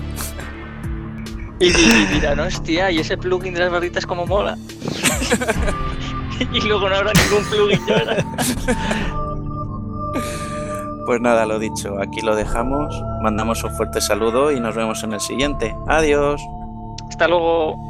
Y, y, y dirán, hostia, y ese plugin de las barritas como mola. y luego no habrá ningún plugin ya verás. Pues nada, lo dicho, aquí lo dejamos. Mandamos un fuerte saludo y nos vemos en el siguiente. Adiós. Hasta luego.